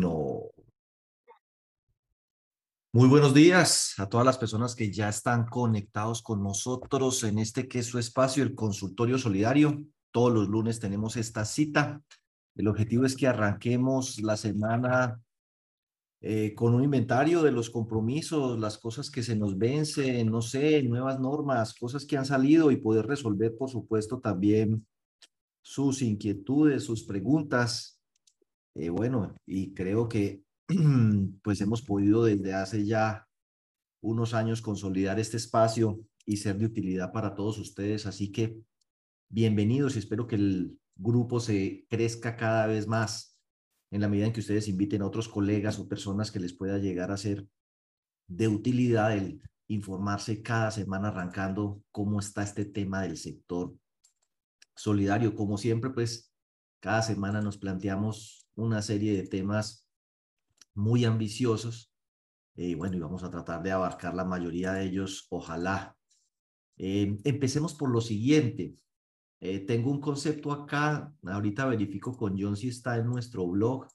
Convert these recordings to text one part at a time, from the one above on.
No. Muy buenos días a todas las personas que ya están conectados con nosotros en este que es su espacio, el consultorio solidario. Todos los lunes tenemos esta cita. El objetivo es que arranquemos la semana eh, con un inventario de los compromisos, las cosas que se nos vencen, no sé, nuevas normas, cosas que han salido y poder resolver, por supuesto, también sus inquietudes, sus preguntas. Eh, bueno, y creo que pues hemos podido desde hace ya unos años consolidar este espacio y ser de utilidad para todos ustedes. Así que bienvenidos y espero que el grupo se crezca cada vez más en la medida en que ustedes inviten a otros colegas o personas que les pueda llegar a ser de utilidad el informarse cada semana arrancando cómo está este tema del sector solidario. Como siempre, pues cada semana nos planteamos una serie de temas muy ambiciosos eh, bueno, y vamos a tratar de abarcar la mayoría de ellos, ojalá. Eh, empecemos por lo siguiente. Eh, tengo un concepto acá, ahorita verifico con John si está en nuestro blog.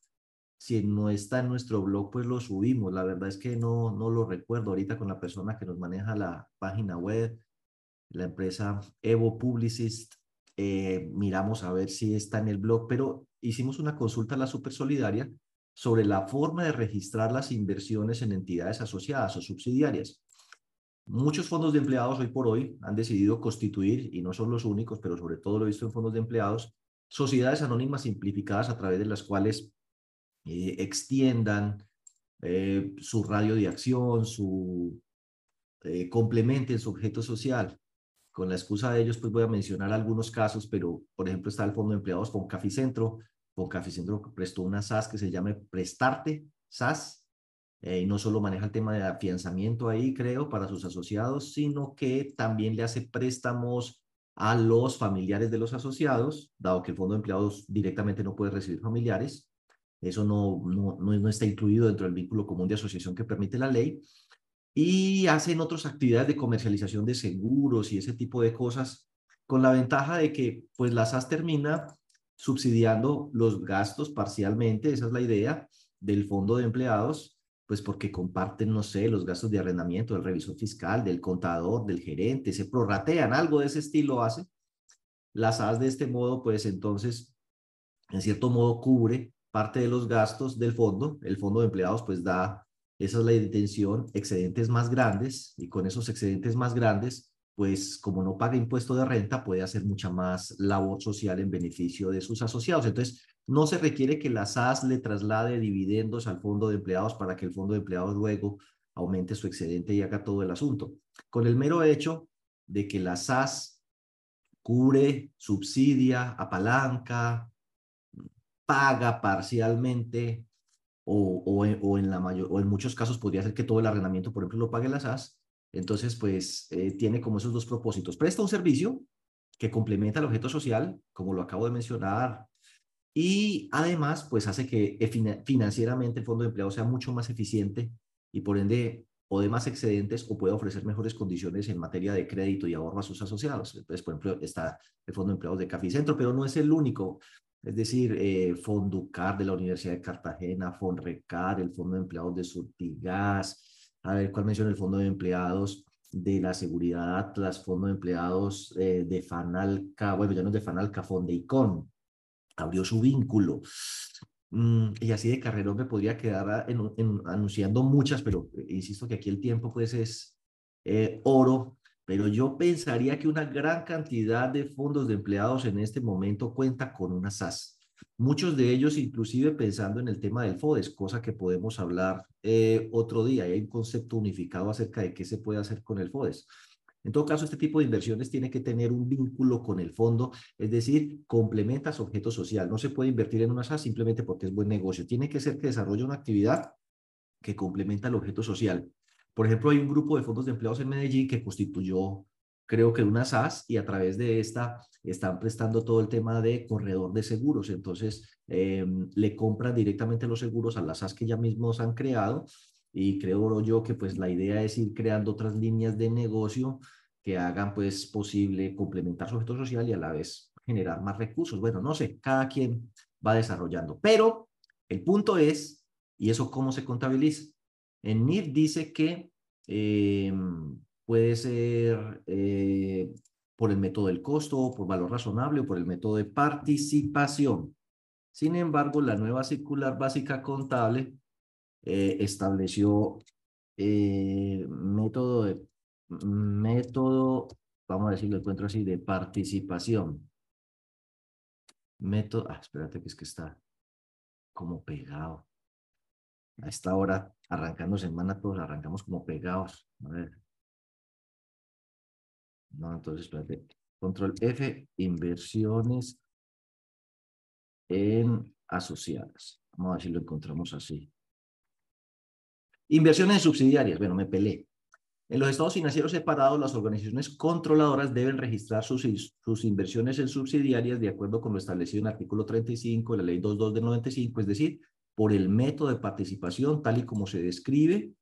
Si no está en nuestro blog, pues lo subimos. La verdad es que no, no lo recuerdo ahorita con la persona que nos maneja la página web, la empresa Evo Publicist. Eh, miramos a ver si está en el blog, pero hicimos una consulta a la Super Solidaria sobre la forma de registrar las inversiones en entidades asociadas o subsidiarias. Muchos fondos de empleados hoy por hoy han decidido constituir, y no son los únicos, pero sobre todo lo he visto en fondos de empleados, sociedades anónimas simplificadas a través de las cuales eh, extiendan eh, su radio de acción, su eh, complementen su objeto social. Con la excusa de ellos, pues voy a mencionar algunos casos, pero por ejemplo está el Fondo de Empleados con Caficentro. Con Caficentro prestó una SAS que se llama Prestarte, SAS, eh, y no solo maneja el tema de afianzamiento ahí, creo, para sus asociados, sino que también le hace préstamos a los familiares de los asociados, dado que el fondo de empleados directamente no puede recibir familiares. Eso no, no, no, está incluido dentro del vínculo común de asociación que permite la ley. Y hacen otras actividades de comercialización de seguros y ese tipo de cosas, con la ventaja de que pues la SAS termina subsidiando los gastos parcialmente, esa es la idea del fondo de empleados, pues porque comparten, no sé, los gastos de arrendamiento del revisor fiscal, del contador, del gerente, se prorratean, algo de ese estilo hace. Las SAS de este modo, pues entonces, en cierto modo, cubre parte de los gastos del fondo. El fondo de empleados, pues da, esa es la intención, excedentes más grandes, y con esos excedentes más grandes, pues como no paga impuesto de renta, puede hacer mucha más labor social en beneficio de sus asociados. Entonces, no se requiere que la SAS le traslade dividendos al fondo de empleados para que el fondo de empleados luego aumente su excedente y haga todo el asunto. Con el mero hecho de que la SAS cubre, subsidia, apalanca, paga parcialmente o, en, la mayor, o en muchos casos podría ser que todo el arrendamiento, por ejemplo, lo pague la SAS. Entonces, pues eh, tiene como esos dos propósitos. Presta un servicio que complementa el objeto social, como lo acabo de mencionar, y además, pues hace que financieramente el fondo de empleo sea mucho más eficiente y por ende o de más excedentes o pueda ofrecer mejores condiciones en materia de crédito y ahorro a sus asociados. Entonces, por ejemplo, está el Fondo de Empleados de Caficentro, pero no es el único. Es decir, eh, Fonducar de la Universidad de Cartagena, Fonrecar, el Fondo de Empleados de Surtigas, a ver cuál menciona el Fondo de Empleados de la Seguridad Atlas, Fondo de Empleados eh, de Fanalca, bueno, ya no es de Fanalca, Fondeicon, abrió su vínculo. Mm, y así de carrerón me podría quedar anunciando muchas, pero insisto que aquí el tiempo pues es eh, oro, pero yo pensaría que una gran cantidad de fondos de empleados en este momento cuenta con una SAS. Muchos de ellos inclusive pensando en el tema del FODES, cosa que podemos hablar eh, otro día. Hay un concepto unificado acerca de qué se puede hacer con el FODES. En todo caso, este tipo de inversiones tiene que tener un vínculo con el fondo, es decir, complementa su objeto social. No se puede invertir en una SAS simplemente porque es buen negocio. Tiene que ser que desarrolle una actividad que complementa el objeto social. Por ejemplo, hay un grupo de fondos de empleados en Medellín que constituyó, creo que una SAS, y a través de esta están prestando todo el tema de corredor de seguros. Entonces, em, le compran directamente los seguros a las SAS que ya mismos han creado y creo yo que pues la idea es ir creando otras líneas de negocio que hagan pues posible complementar su objeto social y a la vez generar más recursos. Bueno, no sé, cada quien va desarrollando, pero el punto es ¿Y eso cómo se contabiliza? En NIF dice que eh, puede ser eh, por el método del costo, por valor razonable o por el método de participación. Sin embargo, la nueva circular básica contable eh, estableció método de método, vamos a decirlo, encuentro así, de participación. Método, ah, espérate que es que está como pegado. A esta hora, arrancando semana, todos arrancamos como pegados. A ver. No, entonces, espérate. Control F, inversiones en asociadas. Vamos a ver si lo encontramos así. Inversiones subsidiarias. Bueno, me pelé. En los estados financieros separados, las organizaciones controladoras deben registrar sus, sus, inversiones en subsidiarias de acuerdo con lo establecido en el artículo 35 de la ley 22 del 95, es decir, por el método de participación tal y como se describe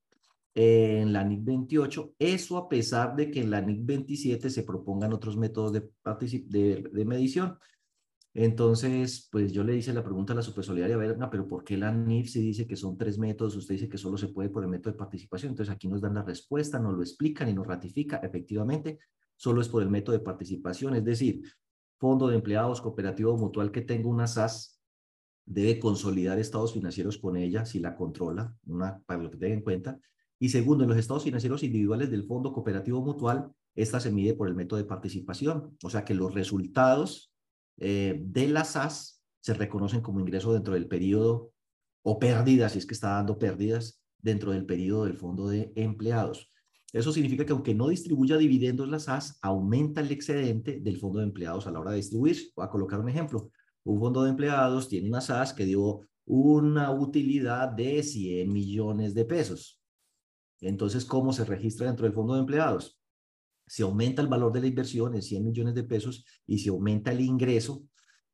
en la NIC 28, eso a pesar de que en la NIC 27 se propongan otros métodos de, de, de medición. Entonces, pues yo le hice la pregunta a la supersolidaria, a ver, pero ¿por qué la NIF se dice que son tres métodos? Usted dice que solo se puede por el método de participación. Entonces aquí nos dan la respuesta, nos lo explican y nos ratifica. Efectivamente, solo es por el método de participación, es decir, fondo de empleados, cooperativo mutual que tenga una SAS debe consolidar estados financieros con ella si la controla, para lo que tenga en cuenta. Y segundo, en los estados financieros individuales del Fondo Cooperativo Mutual, esta se mide por el método de participación, o sea que los resultados eh, de las SAS se reconocen como ingreso dentro del periodo o pérdidas, si es que está dando pérdidas, dentro del periodo del fondo de empleados. Eso significa que aunque no distribuya dividendos las SAS, aumenta el excedente del fondo de empleados a la hora de distribuir. Voy a colocar un ejemplo un fondo de empleados tiene una SAS que dio una utilidad de 100 millones de pesos. Entonces, ¿cómo se registra dentro del fondo de empleados? Se aumenta el valor de la inversión en 100 millones de pesos y se aumenta el ingreso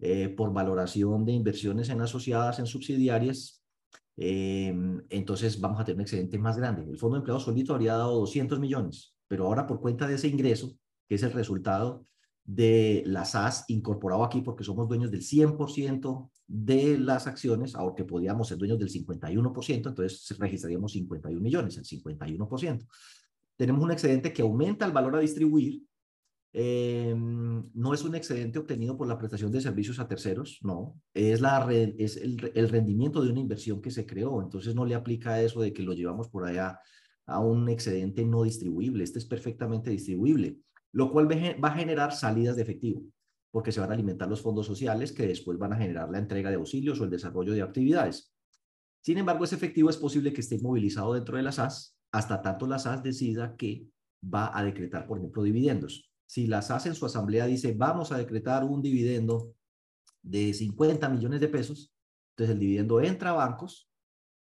eh, por valoración de inversiones en asociadas, en subsidiarias. Em, entonces, vamos a tener un excedente más grande. El fondo de empleados solito habría dado 200 millones, pero ahora por cuenta de ese ingreso, que es el resultado de las SAS incorporado aquí porque somos dueños del 100% de las acciones, aunque podíamos ser dueños del 51%, entonces registraríamos 51 millones, el 51%. Tenemos un excedente que aumenta el valor a distribuir. Em, no es un excedente obtenido por la prestación de servicios a terceros, no, es, la, es el, el rendimiento de una inversión que se creó, entonces no le aplica eso de que lo llevamos por allá a un excedente no distribuible, este es perfectamente distribuible lo cual va a generar salidas de efectivo, porque se van a alimentar los fondos sociales que después van a generar la entrega de auxilios o el desarrollo de actividades. Sin embargo, ese efectivo es posible que esté movilizado dentro de la SAS hasta tanto la SAS decida que va a decretar, por ejemplo, dividendos. Si la SAS en su asamblea dice, vamos a decretar un dividendo de 50 millones de pesos, entonces el dividendo entra a bancos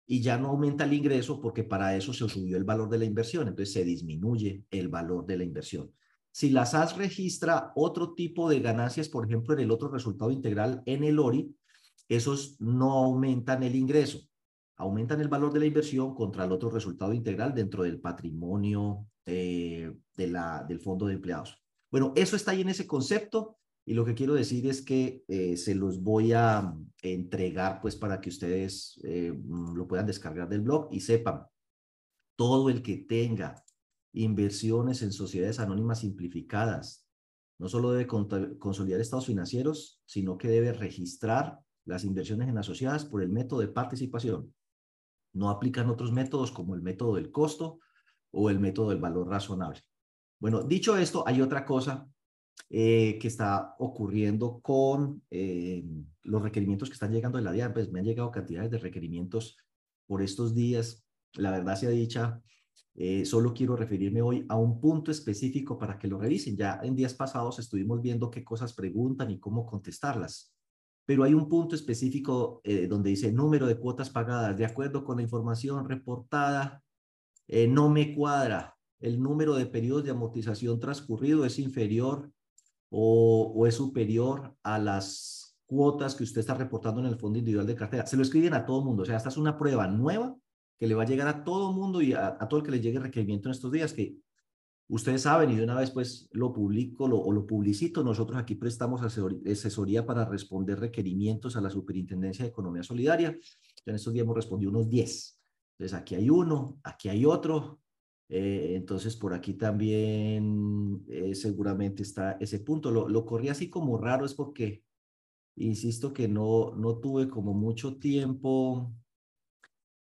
y ya no aumenta el ingreso porque para eso se subió el valor de la inversión, entonces se disminuye el valor de la inversión. Si la SAS registra otro tipo de ganancias, por ejemplo, en el otro resultado integral en el ORI, esos no aumentan el ingreso, aumentan el valor de la inversión contra el otro resultado integral dentro del patrimonio eh, de la, del fondo de empleados. Bueno, eso está ahí en ese concepto y lo que quiero decir es que eh, se los voy a mm, entregar pues para que ustedes eh, lo puedan descargar del blog y sepan, todo el que tenga inversiones en sociedades anónimas simplificadas. No solo debe consolidar estados financieros, sino que debe registrar las inversiones en asociadas por el método de participación. No aplican otros métodos como el método del costo o el método del valor razonable. Bueno, dicho esto, hay otra cosa eh, que está ocurriendo con eh, los requerimientos que están llegando de la DIAN. Pues me han llegado cantidades de requerimientos por estos días. La verdad sea dicha, eh, solo quiero referirme hoy a un punto específico para que lo revisen. Ya en días pasados estuvimos viendo qué cosas preguntan y cómo contestarlas. Pero hay un punto específico eh, donde dice número de cuotas pagadas. De acuerdo con la información reportada, eh, no me cuadra. El número de periodos de amortización transcurrido es inferior o, o es superior a las cuotas que usted está reportando en el fondo individual de cartera. Se lo escriben a todo mundo. O sea, esta es una prueba nueva que le va a llegar a todo mundo y a, todo el que le llegue requerimiento en estos días, que ustedes saben y de una vez pues lo publico lo, o lo publicito. Nosotros aquí prestamos asesoría para responder requerimientos a la Superintendencia de Economía Solidaria en estos días hemos respondido unos 10. Entonces aquí hay uno, aquí hay otro. Eh, entonces por aquí también eh, seguramente está ese punto. Lo, lo corrí así como raro es porque, insisto que no, no tuve como mucho tiempo,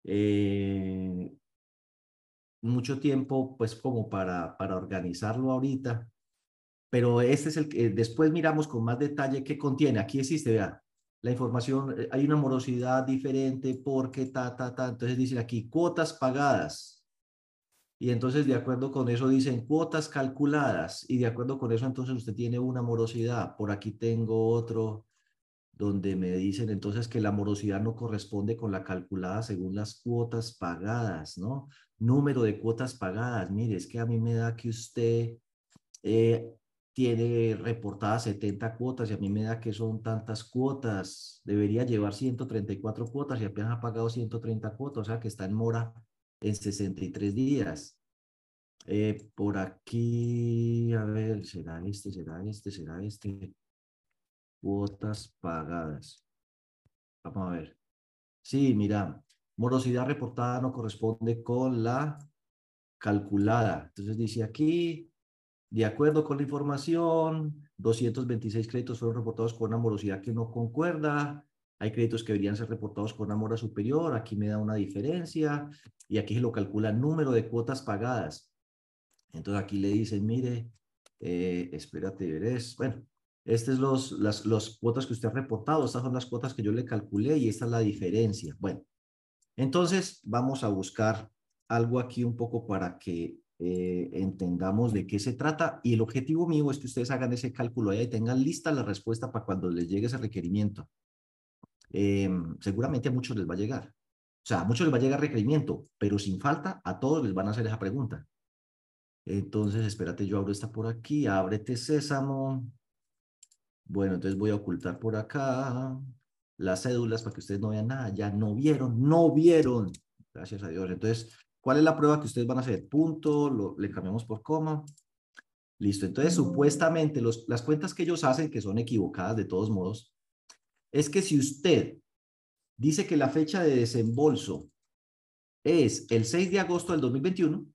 eh, mucho tiempo pues como para, para organizarlo ahorita. Pero este es el que después miramos con más detalle qué contiene. Aquí existe, vea, la información, hay una morosidad diferente porque ta, ta, ta. Entonces dice aquí cuotas pagadas. Y entonces de acuerdo con eso dicen cuotas calculadas. Y de acuerdo con eso entonces usted tiene una morosidad. Por aquí tengo otro donde me dicen entonces que la morosidad no corresponde con la calculada según las cuotas pagadas, ¿no? Número de cuotas pagadas. Mire, es que a mí me da que usted eh, tiene reportadas 70 cuotas y a mí me da que son tantas cuotas. Debería llevar 134 cuotas y apenas ha pagado 130 cuotas, o sea que está en mora en 63 días. Eh, por aquí, a ver, será este, será este, será este. Cuotas pagadas. Vamos a ver. Sí, mira, morosidad reportada no corresponde con la calculada. Entonces dice aquí, de acuerdo con la información, 226 créditos fueron reportados con una morosidad que no concuerda. Hay créditos que deberían ser reportados con una mora superior. Aquí me da una diferencia. Y aquí se lo calcula número de cuotas pagadas. Entonces aquí le dicen, mire, eh, espérate, veres. Bueno, estas es los, las cuotas que usted ha reportado. Estas son las cuotas que yo le calculé y esta es la diferencia. Bueno, entonces vamos a buscar algo aquí un poco para que eh, entendamos de qué se trata y el objetivo mío es que ustedes hagan ese cálculo allá y tengan lista la respuesta para cuando les llegue ese requerimiento. Eh, seguramente a muchos les va a llegar. O sea, a muchos les va a llegar requerimiento, pero sin falta a todos les van a hacer esa pregunta. Entonces, espérate, yo abro esta por aquí, ábrete sésamo. Bueno, entonces voy a ocultar por acá las cédulas para que ustedes no vean nada. Ya no vieron, no vieron. Gracias a Dios. Entonces, ¿Cuál es la prueba que ustedes van a hacer? Punto, lo, le cambiamos por coma. Listo. Entonces, supuestamente las cuentas que ellos hacen, que son equivocadas de todos modos, es que si usted dice que la fecha de desembolso es el 6 de agosto del 2021,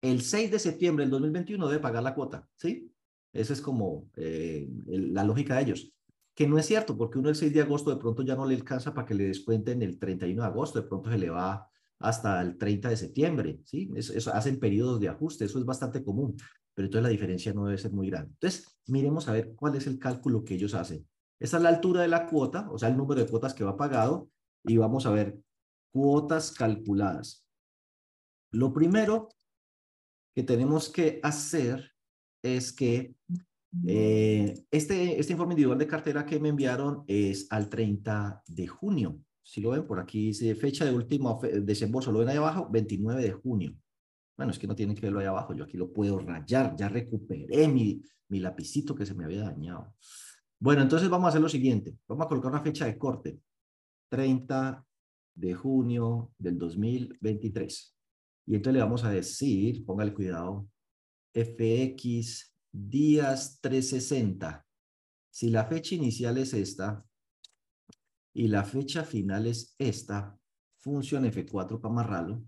el 6 de septiembre del 2021 debe pagar la cuota, ¿sí? Esa es como eh, la lógica de ellos. Que no es cierto, porque uno el 6 de agosto de pronto ya no le alcanza para que le descuenten el 31 de agosto, de pronto se le va hasta el 30 de septiembre, ¿sí? Eso, hacen periodos de ajuste, eso es bastante común, pero entonces la diferencia no debe ser muy grande. Entonces, miremos a ver cuál es el cálculo que ellos hacen. Esta es la altura de la cuota, o sea, el número de cuotas que va pagado, y vamos a ver cuotas calculadas. Lo primero que tenemos que hacer es que eh, este, este informe individual de cartera que me enviaron es al 30 de junio. Si lo ven, por aquí dice fecha de último desembolso, lo ven ahí abajo, 29 de junio. Bueno, es que no tienen que verlo ahí abajo, yo aquí lo puedo rayar, ya recuperé mi, mi lapicito que se me había dañado. Bueno, entonces vamos a hacer lo siguiente, vamos a colocar una fecha de corte, 30 de junio del 2023. Y entonces le vamos a decir, póngale cuidado, FX días 360. Si la fecha inicial es esta, y la fecha final es esta, función F4 para amarrarlo,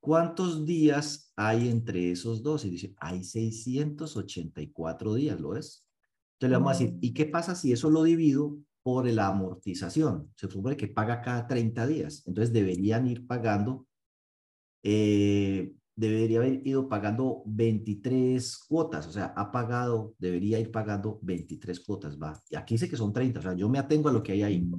¿cuántos días hay entre esos dos? Y dice, hay 684 días, ¿lo es? Entonces le vamos a decir, ¿y qué pasa si eso lo divido por la amortización? Se supone que paga cada 30 días, entonces deberían ir pagando, eh, debería haber ido pagando 23 cuotas, o sea, ha pagado, debería ir pagando 23 cuotas, va. Y aquí dice que son 30, o sea, yo me atengo a lo que hay ahí.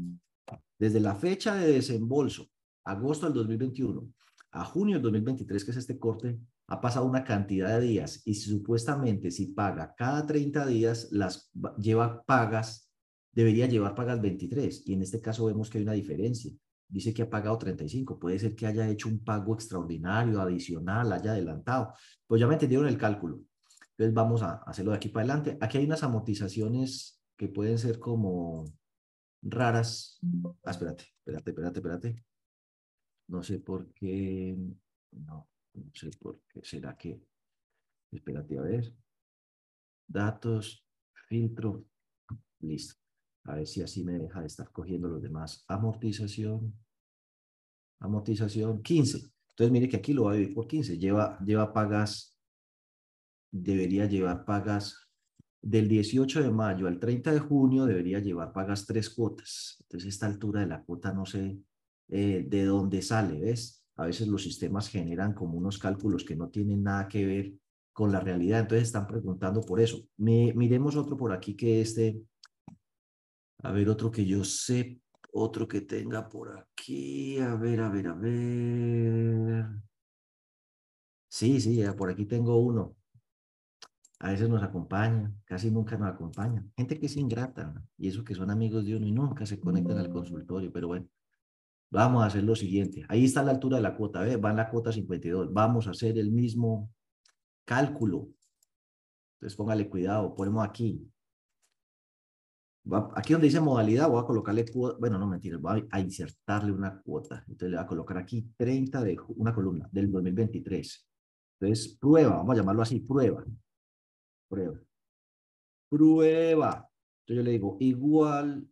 Desde la fecha de desembolso, agosto del 2021, a junio del 2023, que es este corte, ha pasado una cantidad de días y supuestamente si paga cada 30 días, las lleva pagas, debería llevar pagas 23 y en este caso vemos que hay una diferencia dice que ha pagado 35, puede ser que haya hecho un pago extraordinario, adicional, haya adelantado. Pues ya me entendieron el cálculo. Entonces vamos a hacerlo de aquí para adelante. Aquí hay unas amortizaciones que pueden ser como raras. Ah, espérate, espérate, espérate, espérate. No sé por qué. No, no sé por qué. ¿Será que? Espérate, a ver. Datos, filtro. Listo. A ver si así me deja de estar cogiendo los demás. Amortización. amortización 15. Entonces mire que aquí lo va a dividir por 15. Lleva, lleva pagas, debería llevar pagas del 18 de mayo al 30 de junio, debería llevar pagas tres cuotas. Entonces esta altura de la cuota no sé eh, de dónde sale, ¿ves? A veces los sistemas generan como unos cálculos que no tienen nada que ver con la realidad. Entonces están preguntando por eso. miremos otro por aquí que este, a ver otro que yo sé, otro que tenga por aquí, a ver, a ver, a ver. Sí, sí, por aquí tengo uno. A veces nos acompaña, casi nunca nos acompaña. Gente que es ingrata, y eso que son amigos de uno y nunca se conectan al consultorio, pero bueno. Vamos a hacer lo siguiente. Ahí está la altura de la cuota, ¿ve? Va en la cuota 52. Vamos a hacer el mismo cálculo. Entonces póngale cuidado, ponemos aquí. Aquí donde dice modalidad, voy a colocarle bueno, no mentira, voy a insertarle una cuota. Entonces le voy a colocar aquí 30 de una columna del 2023. Entonces, prueba, vamos a llamarlo así, prueba. Prueba. Prueba. Entonces yo le digo, igual,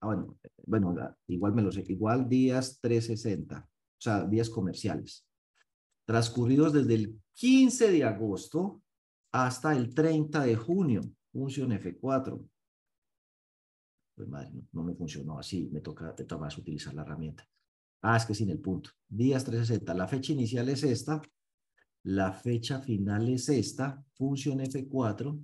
ah, bueno, bueno, igual me lo sé, igual días 360, o sea, días comerciales transcurridos desde el 15 de agosto hasta el 30 de junio, función F4. Pues madre, no, me funcionó así, me toca, me toca utilizar la herramienta. Ah, es que sin el punto. Días 360, la fecha inicial es esta, la fecha final es esta, función F4,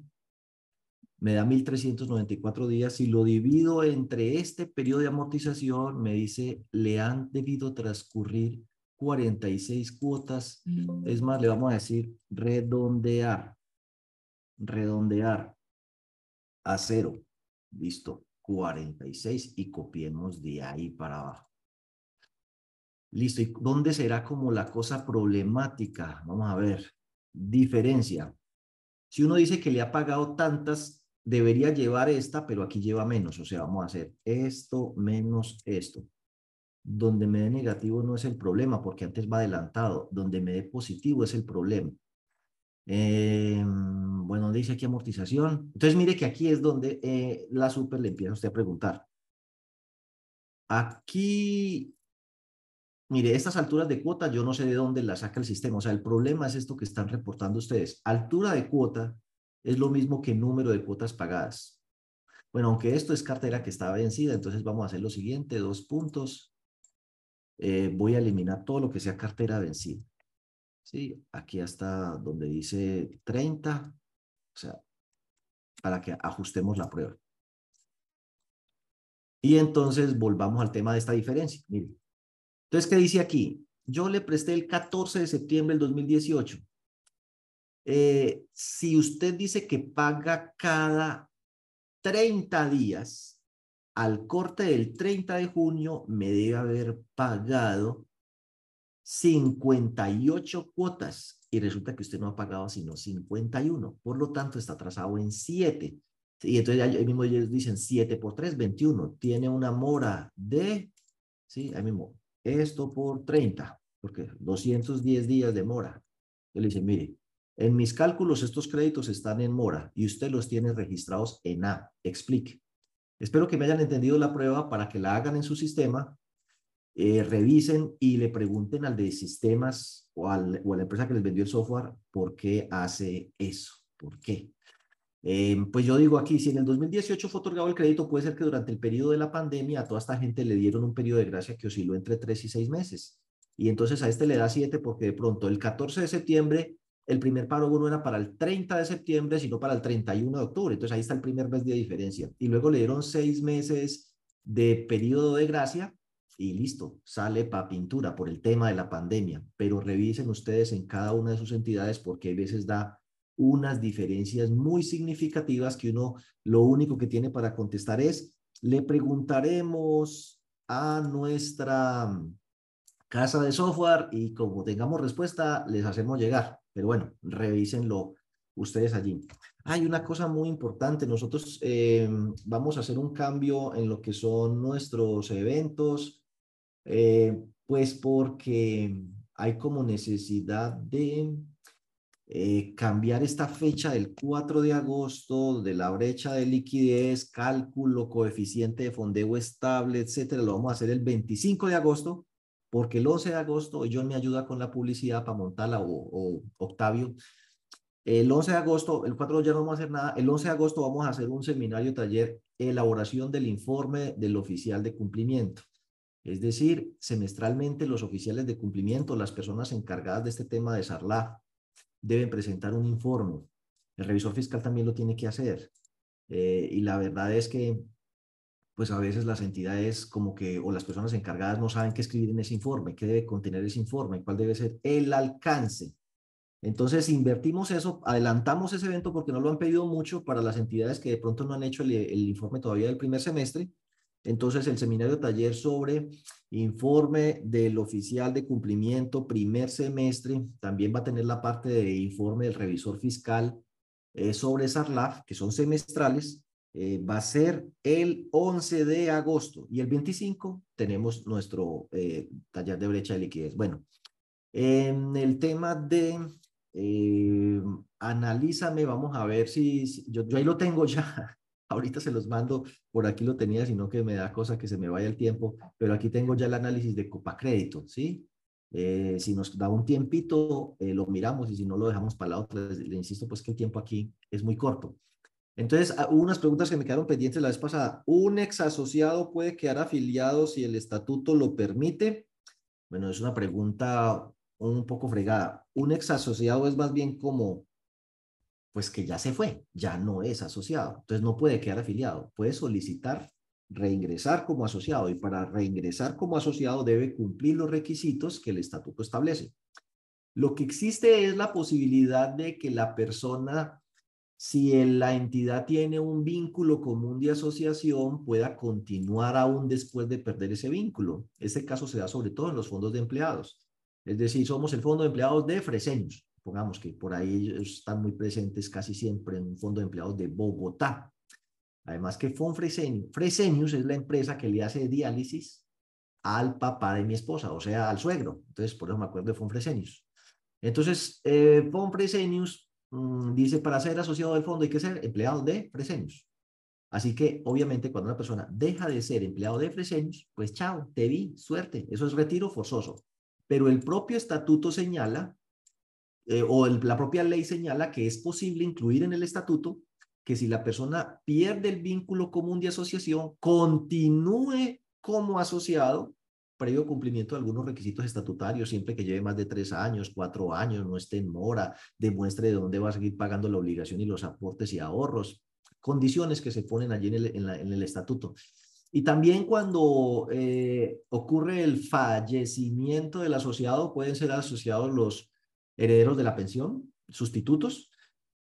me da 1394 días. Si lo divido entre este periodo de amortización, me dice, le han debido transcurrir 46 cuotas. Es más, le vamos a decir redondear. Redondear a cero. Listo. 46 y copiemos de ahí para abajo. Listo. ¿Y dónde será como la cosa problemática? Vamos a ver. Diferencia. Si uno dice que le ha pagado tantas, debería llevar esta, pero aquí lleva menos. O sea, vamos a hacer esto menos esto. Donde me dé negativo no es el problema, porque antes va adelantado. Donde me dé positivo es el problema. Eh, bueno, dice aquí amortización. Entonces, mire que aquí es donde eh, la super le empieza a usted a preguntar. Aquí, mire, estas alturas de cuota, yo no sé de dónde las saca el sistema. O sea, el problema es esto que están reportando ustedes. Altura de cuota es lo mismo que número de cuotas pagadas. Bueno, aunque esto es cartera que está vencida, entonces vamos a hacer lo siguiente, dos puntos. Eh, voy a eliminar todo lo que sea cartera vencida. ¿Sí? Aquí hasta donde dice 30, o sea, para que ajustemos la prueba. Y entonces volvamos al tema de esta diferencia. Mire. Entonces, ¿qué dice aquí? Yo le presté el 14 de septiembre del 2018. Eh, si usted dice que paga cada 30 días, al corte del 30 de junio me debe haber pagado 58 cuotas y resulta que usted no ha pagado sino 51. Por lo tanto, está atrasado en 7. Y entonces ahí mismo ellos dicen 7 por 3, 21. Tiene una mora de, sí, ahí mismo, esto por 30, porque 210 días de mora. Yo le dice, mire, en mis cálculos estos créditos están en mora y usted los tiene registrados en A. Explique. Espero que me hayan entendido la prueba para que la hagan en su sistema, eh, revisen y le pregunten al de sistemas o, al, o, a la empresa que les vendió el software por qué hace eso, por qué. Em, pues yo digo aquí, si en el 2018 fue otorgado el crédito, puede ser que durante el periodo de la pandemia a toda esta gente le dieron un periodo de gracia que osciló entre 3 y 6 meses. Y entonces a este le da 7 porque de pronto el 14 de septiembre el primer paro no era para el 30 de septiembre, sino para el 31 de octubre. Entonces ahí está el primer mes de diferencia. Y luego le dieron seis meses de periodo de gracia y listo, sale para pintura por el tema de la pandemia. Pero revisen ustedes en cada una de sus entidades porque a veces da unas diferencias muy significativas que uno lo único que tiene para contestar es, le preguntaremos a nuestra casa de software y como tengamos respuesta, les hacemos llegar. Pero bueno, revísenlo ustedes allí. Hay una cosa muy importante, nosotros eh, vamos a hacer un cambio en lo que son nuestros eventos, eh, pues porque hay como necesidad de eh, cambiar esta fecha del 4 de agosto de la brecha de liquidez, cálculo, coeficiente de fondeo estable, etcétera, lo vamos a hacer el 25 de agosto porque el 11 de agosto, John me ayuda con la publicidad para montarla, o, Octavio, el 11 de agosto, el 4 ya no vamos a hacer nada, el 11 de agosto vamos a hacer un seminario taller, elaboración del informe del oficial de cumplimiento. Es decir, semestralmente los oficiales de cumplimiento, las personas encargadas de este tema de SARLAF, deben presentar un informe. El revisor fiscal también lo tiene que hacer. Eh, y la verdad es que pues a veces las entidades como que, o las personas encargadas no saben qué escribir en ese informe, qué debe contener ese informe, cuál debe ser el alcance. Entonces, invertimos eso, adelantamos ese evento porque no lo han pedido mucho para las entidades que de pronto no han hecho el, informe todavía del primer semestre. Entonces, el seminario taller sobre informe del oficial de cumplimiento primer semestre también va a tener la parte de informe del revisor fiscal eh, sobre SARLAF, que son semestrales, eh, va a ser el 11 de agosto y el 25 tenemos nuestro eh, taller de brecha de liquidez. Bueno, en el tema de eh, analízame, vamos a ver si, yo, yo ahí lo tengo ya, ahorita se los mando, por aquí lo tenía, sino que me da cosa que se me vaya el tiempo, pero aquí tengo ya el análisis de Copa Crédito, ¿sí? si nos da un tiempito, lo miramos y si no lo dejamos para la otra, le insisto pues que el tiempo aquí es muy corto. Entonces, ah, hubo unas preguntas que me quedaron pendientes la vez pasada. ¿Un ex asociado puede quedar afiliado si el estatuto lo permite? Bueno, es una pregunta un poco fregada. Un ex asociado es más bien como, pues que ya se fue, ya no es asociado. Entonces, no puede quedar afiliado. Puede solicitar reingresar como asociado y para reingresar como asociado debe cumplir los requisitos que el estatuto establece. Lo que existe es la posibilidad de que la persona si la entidad tiene un vínculo común de asociación, pueda continuar aún después de perder ese vínculo. Este caso se da sobre todo en los fondos de empleados. Es decir, somos el fondo de empleados de Freseños. Pongamos que por ahí están muy presentes casi siempre en un fondo de empleados de Bogotá. Además que Fon Fresenius es la empresa que le hace diálisis al papá de mi esposa, o sea, al suegro. Entonces, por eso me acuerdo de Fon Fresenius. Entonces, eh, Fon Fresenius Mm, dice, para ser asociado del fondo hay que ser empleado de Fresenius. Así que, obviamente, cuando una persona deja de ser empleado de Fresenius, pues chao, te vi, suerte. Eso es retiro forzoso. Pero el propio estatuto señala, eh, o la propia ley señala que es posible incluir en el estatuto que si la persona pierde el vínculo común de asociación, continúe como asociado previo cumplimiento de algunos requisitos estatutarios, siempre que lleve más de tres años, cuatro años, no esté en mora, demuestre de dónde va a seguir pagando la obligación y los aportes y ahorros, condiciones que se ponen allí en el, estatuto. Y también cuando eh, ocurre el fallecimiento del asociado, pueden ser asociados los herederos de la pensión, sustitutos,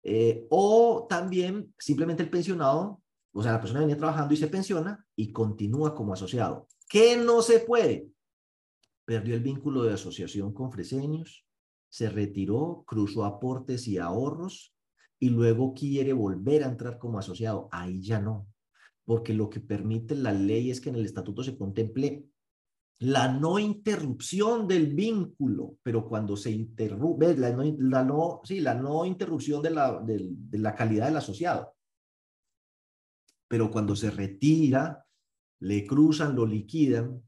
eh, o también simplemente el pensionado, o sea, la persona venía trabajando y se pensiona y continúa como asociado. ¿Qué no se puede? Perdió el vínculo de asociación con Freseños, se retiró, cruzó aportes y ahorros y luego quiere volver a entrar como asociado. Ahí ya no, porque lo que permite la ley es que en el estatuto se contemple la no interrupción del vínculo, pero cuando se interrumpe, la no, sí, la no interrupción de la, de la calidad del asociado. Pero cuando se retira, le cruzan, lo liquidan,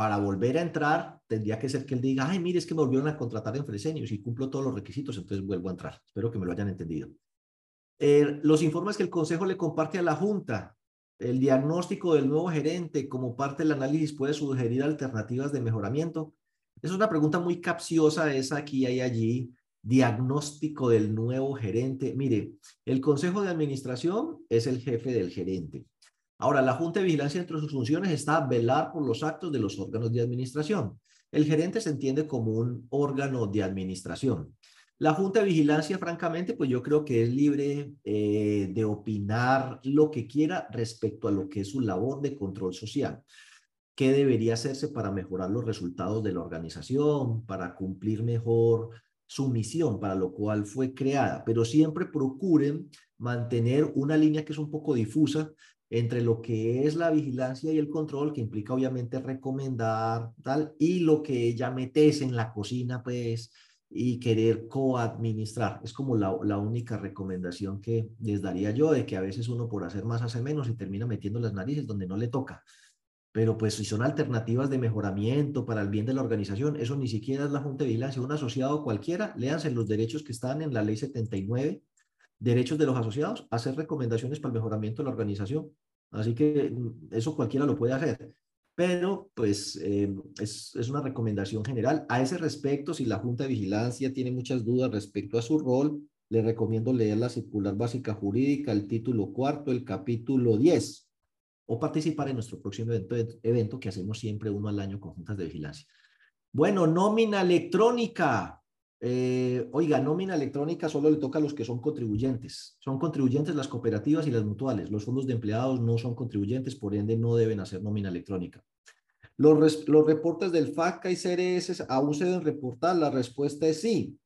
para volver a entrar, tendría que ser que él diga, ay, mire, es que me volvieron a contratar en Fresenius y cumplo todos los requisitos, entonces vuelvo a entrar. Espero que me lo hayan entendido. Eh, los informes que el Consejo le comparte a la Junta, el diagnóstico del nuevo gerente como parte del análisis puede sugerir alternativas de mejoramiento. Es una pregunta muy capciosa esa aquí y allí. Diagnóstico del nuevo gerente. Mire, el Consejo de Administración es el jefe del gerente. Ahora, la Junta de Vigilancia entre sus funciones está velar por los actos de los órganos de administración. El gerente se entiende como un órgano de administración. La Junta de Vigilancia, francamente, pues yo creo que es libre eh, de opinar lo que quiera respecto a lo que es su labor de control social. ¿Qué debería hacerse para mejorar los resultados de la organización, para cumplir mejor su misión, para lo cual fue creada? Pero siempre procuren mantener una línea que es un poco difusa entre lo que es la vigilancia y el control, que implica obviamente recomendar, tal, y lo que ya metes en la cocina, pues, y querer coadministrar. Es como la, la única recomendación que les daría yo, de que a veces uno por hacer más hace menos y termina metiendo las narices donde no le toca. pero pues si son alternativas de mejoramiento para el bien de la organización, eso ni siquiera es la Junta de Vigilancia. Un asociado cualquiera, léanse los derechos que están en la ley 79, derechos de los asociados, hacer recomendaciones para el mejoramiento de la organización. Así que mm, eso cualquiera lo puede hacer. Pero pues eh, es, es una recomendación general. A ese respecto, si la Junta de Vigilancia tiene muchas dudas respecto a su rol, le recomiendo leer la circular básica jurídica, el título cuarto, el capítulo 10 o participar en nuestro próximo evento, evento que hacemos siempre uno al año con juntas de vigilancia. Bueno, nómina electrónica. Eh, oiga, nómina electrónica solo le toca a los que son contribuyentes. Son contribuyentes las cooperativas y las mutuales. Los fondos de empleados no son contribuyentes, por ende no deben hacer nómina electrónica. Los, los reportes del FACA y CRS aún se deben reportar. La respuesta es sí.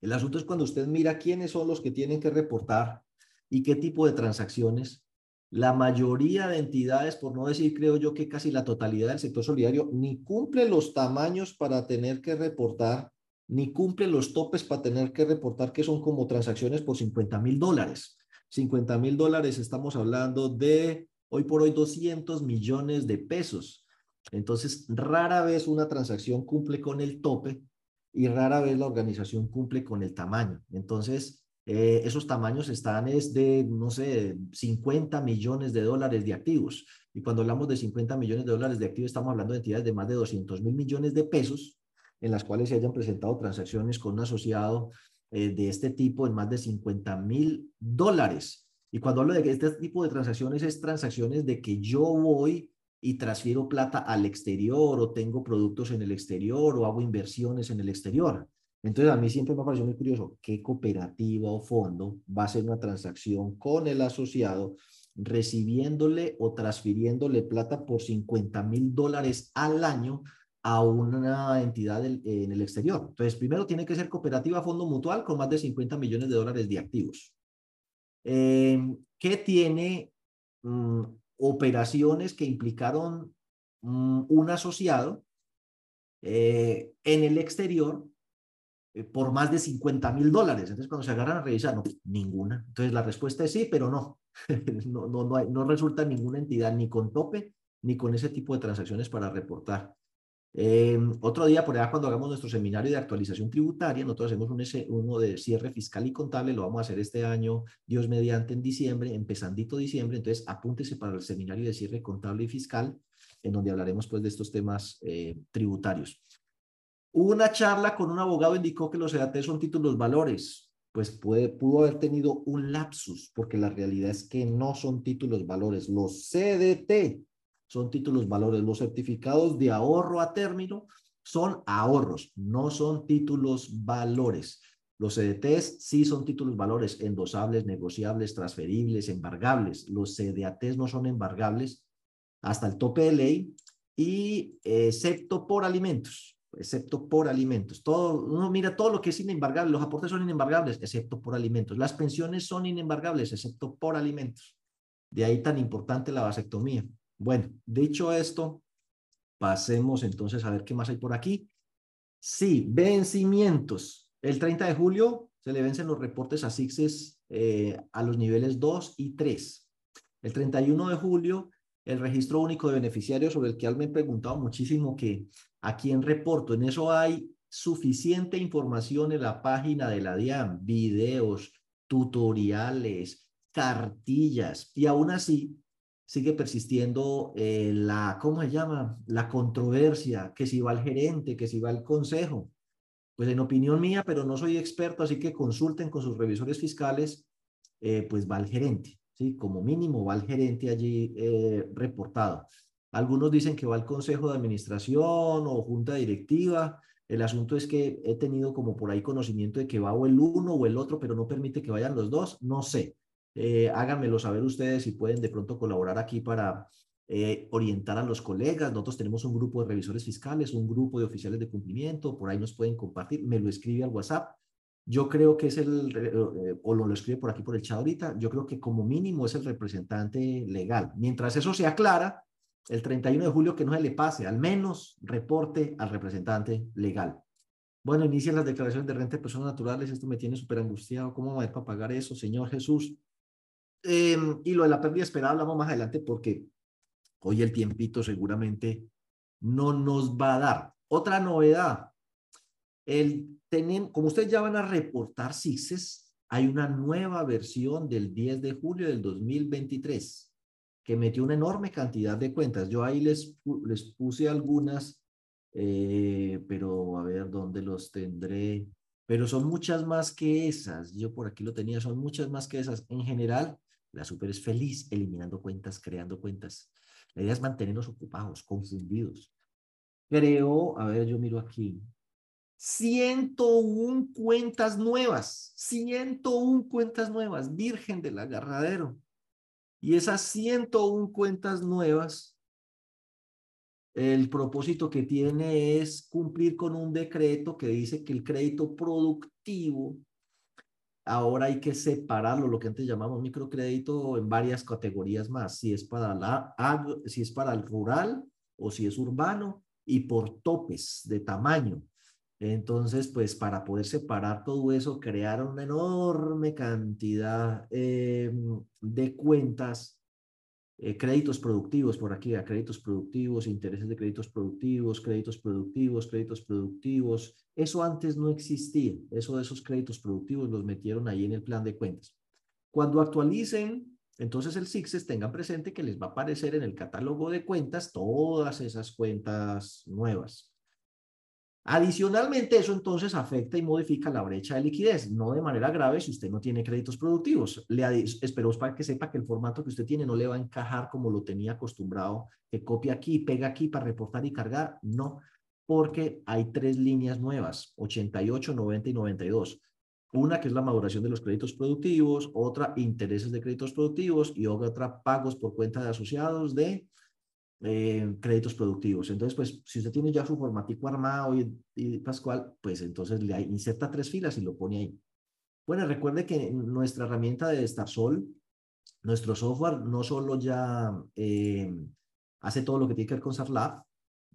El asunto es cuando usted mira quiénes son los que tienen que reportar y qué tipo de transacciones la mayoría de entidades, por no decir creo yo que casi la totalidad del sector solidario, ni cumple los tamaños para tener que reportar, ni cumple los topes para tener que reportar, que son como transacciones por 50 mil dólares. 50 mil dólares estamos hablando de hoy por hoy 200 millones de pesos. Entonces, rara vez una transacción cumple con el tope y rara vez la organización cumple con el tamaño. Entonces, eh, esos tamaños están es de, no sé, 50 millones de dólares de activos. Y cuando hablamos de 50 millones de dólares de activos, estamos hablando de entidades de más de 200 mil millones de pesos en las cuales se hayan presentado transacciones con un asociado eh, de este tipo en más de 50 mil dólares. Y cuando hablo de este tipo de transacciones, es transacciones de que yo voy y transfiero plata al exterior o tengo productos en el exterior o hago inversiones en el exterior. Entonces, a mí siempre me ha parecido muy curioso qué cooperativa o fondo va a hacer una transacción con el asociado recibiéndole o transfiriéndole plata por 50 mil dólares al año a una entidad en el exterior. Entonces, primero tiene que ser cooperativa fondo mutual con más de 50 millones de dólares de activos. Eh, ¿Qué tiene mm, operaciones que implicaron mm, un asociado eh, en el exterior eh, por más de 50 mil dólares. Entonces, cuando se agarran a revisar, no, ninguna. Entonces, la respuesta es sí, pero no. no, no, no, no resulta ninguna entidad ni con tope ni con ese tipo de transacciones para reportar. Eh, otro día, por allá, cuando hagamos nuestro seminario de actualización tributaria, nosotros hacemos un, uno de cierre fiscal y contable, lo vamos a hacer este año, Dios mediante, en diciembre, empezandito diciembre, entonces apúntese para el seminario de cierre contable y fiscal, en donde hablaremos pues de estos temas eh, tributarios. Una charla con un abogado indicó que los EAT son títulos valores. Pues puede, pudo haber tenido un lapsus, porque la realidad es que no son títulos valores. Los CDT son títulos valores. Los certificados de ahorro a término son ahorros, no son títulos valores. Los CDTs sí son títulos valores endosables, negociables, transferibles, embargables. Los CDATs no son embargables hasta el tope de ley y excepto por alimentos excepto por alimentos. Todo, uno mira todo lo que es inembargable, los aportes son inembargables, excepto por alimentos. Las pensiones son inembargables, excepto por alimentos. De ahí tan importante la vasectomía. Bueno, dicho esto, pasemos entonces a ver qué más hay por aquí. Sí, vencimientos. El 30 de julio se le vencen los reportes a SIXES eh, a los niveles 2 y 3. El 31 de julio el registro único de beneficiarios sobre el que me he preguntado muchísimo que a quién reporto. En eso hay suficiente información en la página de la DIAN, videos, tutoriales, cartillas, y aún así sigue persistiendo eh, la, ¿cómo se llama? La controversia, que si va el gerente, que si va el consejo. Pues en opinión mía, pero no soy experto, así que consulten con sus revisores fiscales, eh, pues va el gerente. ¿sí? Como mínimo va el gerente allí eh, reportado. Algunos dicen que va al consejo de administración o junta directiva. El asunto es que he tenido como por ahí conocimiento de que va o el uno o el otro, pero no permite que vayan los dos. No sé. Eh, háganmelo saber ustedes si pueden de pronto colaborar aquí para eh, orientar a los colegas. Nosotros tenemos un grupo de revisores fiscales, un grupo de oficiales de cumplimiento, por ahí nos pueden compartir. Me lo escribe al WhatsApp yo creo que es el, eh, o lo, lo escribe por aquí por el chat ahorita, yo creo que como mínimo es el representante legal. Mientras eso se aclara, el 31 de julio que no se le pase, al menos reporte al representante legal. Bueno, inician las declaraciones de renta de personas naturales, esto me tiene súper angustiado, ¿cómo va a pagar eso, Señor Jesús? Em, y lo de la pérdida esperada hablamos más adelante porque Hoy el tiempito seguramente no nos va a dar. Otra novedad, el tener, como ustedes ya van a reportar CICES, hay una nueva versión del 10 de julio del 2023 que metió una enorme cantidad de cuentas. Yo ahí les, les puse algunas, eh, pero a ver dónde los tendré. Pero son muchas más que esas. Yo por aquí lo tenía, son muchas más que esas. En general, la super es feliz eliminando cuentas, creando cuentas. La idea es mantenernos ocupados, confundidos. Creo, a ver, yo miro aquí, 101 cuentas nuevas, 101 cuentas nuevas, Virgen del Agarradero. Y esas 101 cuentas nuevas, el propósito que tiene es cumplir con un decreto que dice que el crédito productivo, ahora hay que separarlo, lo que antes llamamos microcrédito, en varias categorías más, si es para, la, si es para el rural o si es urbano y por topes de tamaño. Entonces, pues para poder separar todo eso, crearon una enorme cantidad eh, de cuentas, eh, créditos productivos por aquí, a créditos productivos, intereses de créditos productivos, créditos productivos, créditos productivos. Eso antes no existía. Eso de esos créditos productivos los metieron ahí en el plan de cuentas. Cuando actualicen, entonces el SIXES tengan presente que les va a aparecer en el catálogo de cuentas todas esas cuentas nuevas. Adicionalmente, eso entonces afecta y modifica la brecha de liquidez, no de manera grave si usted no tiene créditos productivos. Le espero para que sepa que el formato que usted tiene no le va a encajar como lo tenía acostumbrado, que copia aquí, pega aquí para reportar y cargar. No, porque hay tres líneas nuevas, 88, 90 y 92. Una que es la maduración de los créditos productivos, otra intereses de créditos productivos y otra pagos por cuenta de asociados de eh, créditos productivos. Entonces, pues, si usted tiene ya su formatico armado y, Pascual, pues entonces le inserta tres filas y lo pone ahí. Bueno, recuerde que nuestra herramienta de Starsol, nuestro software no solo ya eh, hace todo lo que tiene que ver con SAFLab,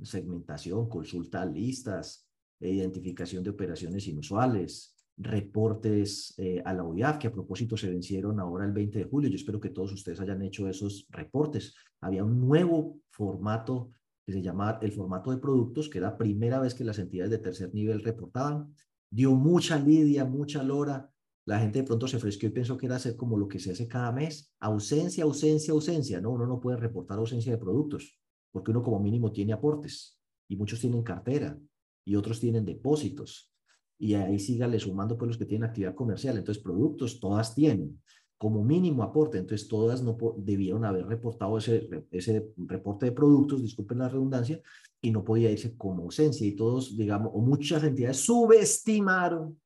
segmentación, consulta listas, identificación de operaciones inusuales, reportes eh, a la OIAF, que a propósito se vencieron ahora el 20 de julio. Yo espero que todos ustedes hayan hecho esos reportes. Había un nuevo formato que se llama el formato de productos, que era la primera vez que las entidades de tercer nivel reportaban. Dio mucha lidia, mucha lora. La gente de pronto se fresqueó y pensó que era hacer como lo que se hace cada mes. Ausencia, ausencia, ausencia. No, uno no puede reportar ausencia de productos, porque uno como mínimo tiene aportes y muchos tienen cartera y otros tienen depósitos y ahí sígale sumando pues los que tienen actividad comercial. Entonces, productos todas tienen como mínimo aporte, entonces todas no debieron haber reportado ese, ese reporte de productos, disculpen la redundancia, y no podía irse como ausencia. Y todos, digamos, o muchas entidades subestimaron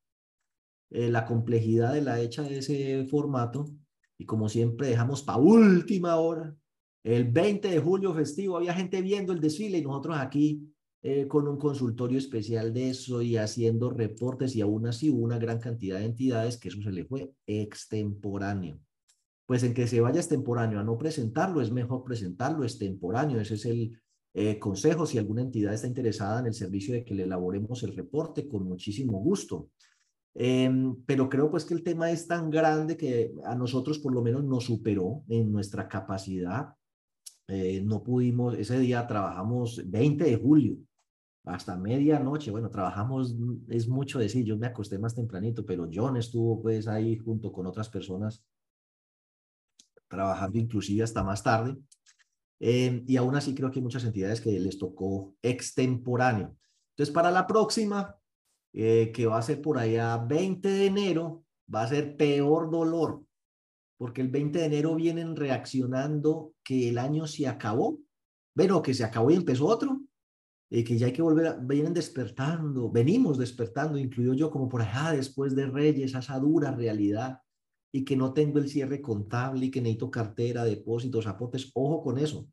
eh, la complejidad de la hecha de ese formato, y como siempre dejamos para última hora. El 20 de julio festivo había gente viendo el desfile y nosotros aquí eh, con un consultorio especial de eso y haciendo reportes y aún así una gran cantidad de entidades que eso se le fue extemporáneo. Pues en que se vaya extemporáneo a no presentarlo, es mejor presentarlo extemporáneo. Ese es el eh, consejo. Si alguna entidad está interesada en el servicio de que le elaboremos el reporte, con muchísimo gusto. Em, pero creo pues que el tema es tan grande que a nosotros por lo menos nos superó en nuestra capacidad. Eh, no pudimos, ese día trabajamos 20 de julio, hasta medianoche. Bueno, trabajamos, es mucho decir, yo me acosté más tempranito, pero John estuvo pues ahí junto con otras personas trabajando inclusive hasta más tarde. Eh, y aún así creo que hay muchas entidades que les tocó extemporáneo. Entonces, para la próxima, eh, que va a ser por allá 20 de enero, va a ser peor dolor, porque el 20 de enero vienen reaccionando que el año se acabó, bueno, que se acabó y empezó otro, y que ya hay que volver, vienen despertando, venimos despertando, incluido yo, como por allá después de Reyes, a esa dura realidad, y que no tengo el cierre contable y que necesito cartera, depósitos, aportes. Ojo con eso.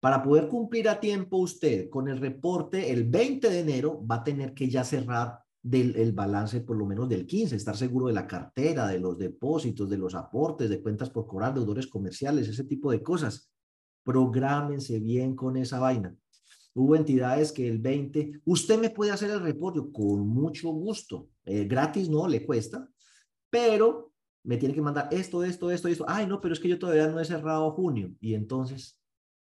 Para poder cumplir a tiempo usted con el reporte, el 20 de enero va a tener que ya cerrar del el balance por lo menos del 15, estar seguro de la cartera, de los depósitos, de los aportes, de cuentas por cobrar, deudores comerciales, ese tipo de cosas. Prográmense bien con esa vaina. Hubo entidades que el 20, usted me puede hacer el reporte con mucho gusto. Eh, gratis no, le cuesta, pero me tiene que mandar esto, esto, esto, esto. Ay, no, pero es que yo todavía no he cerrado junio. Y entonces,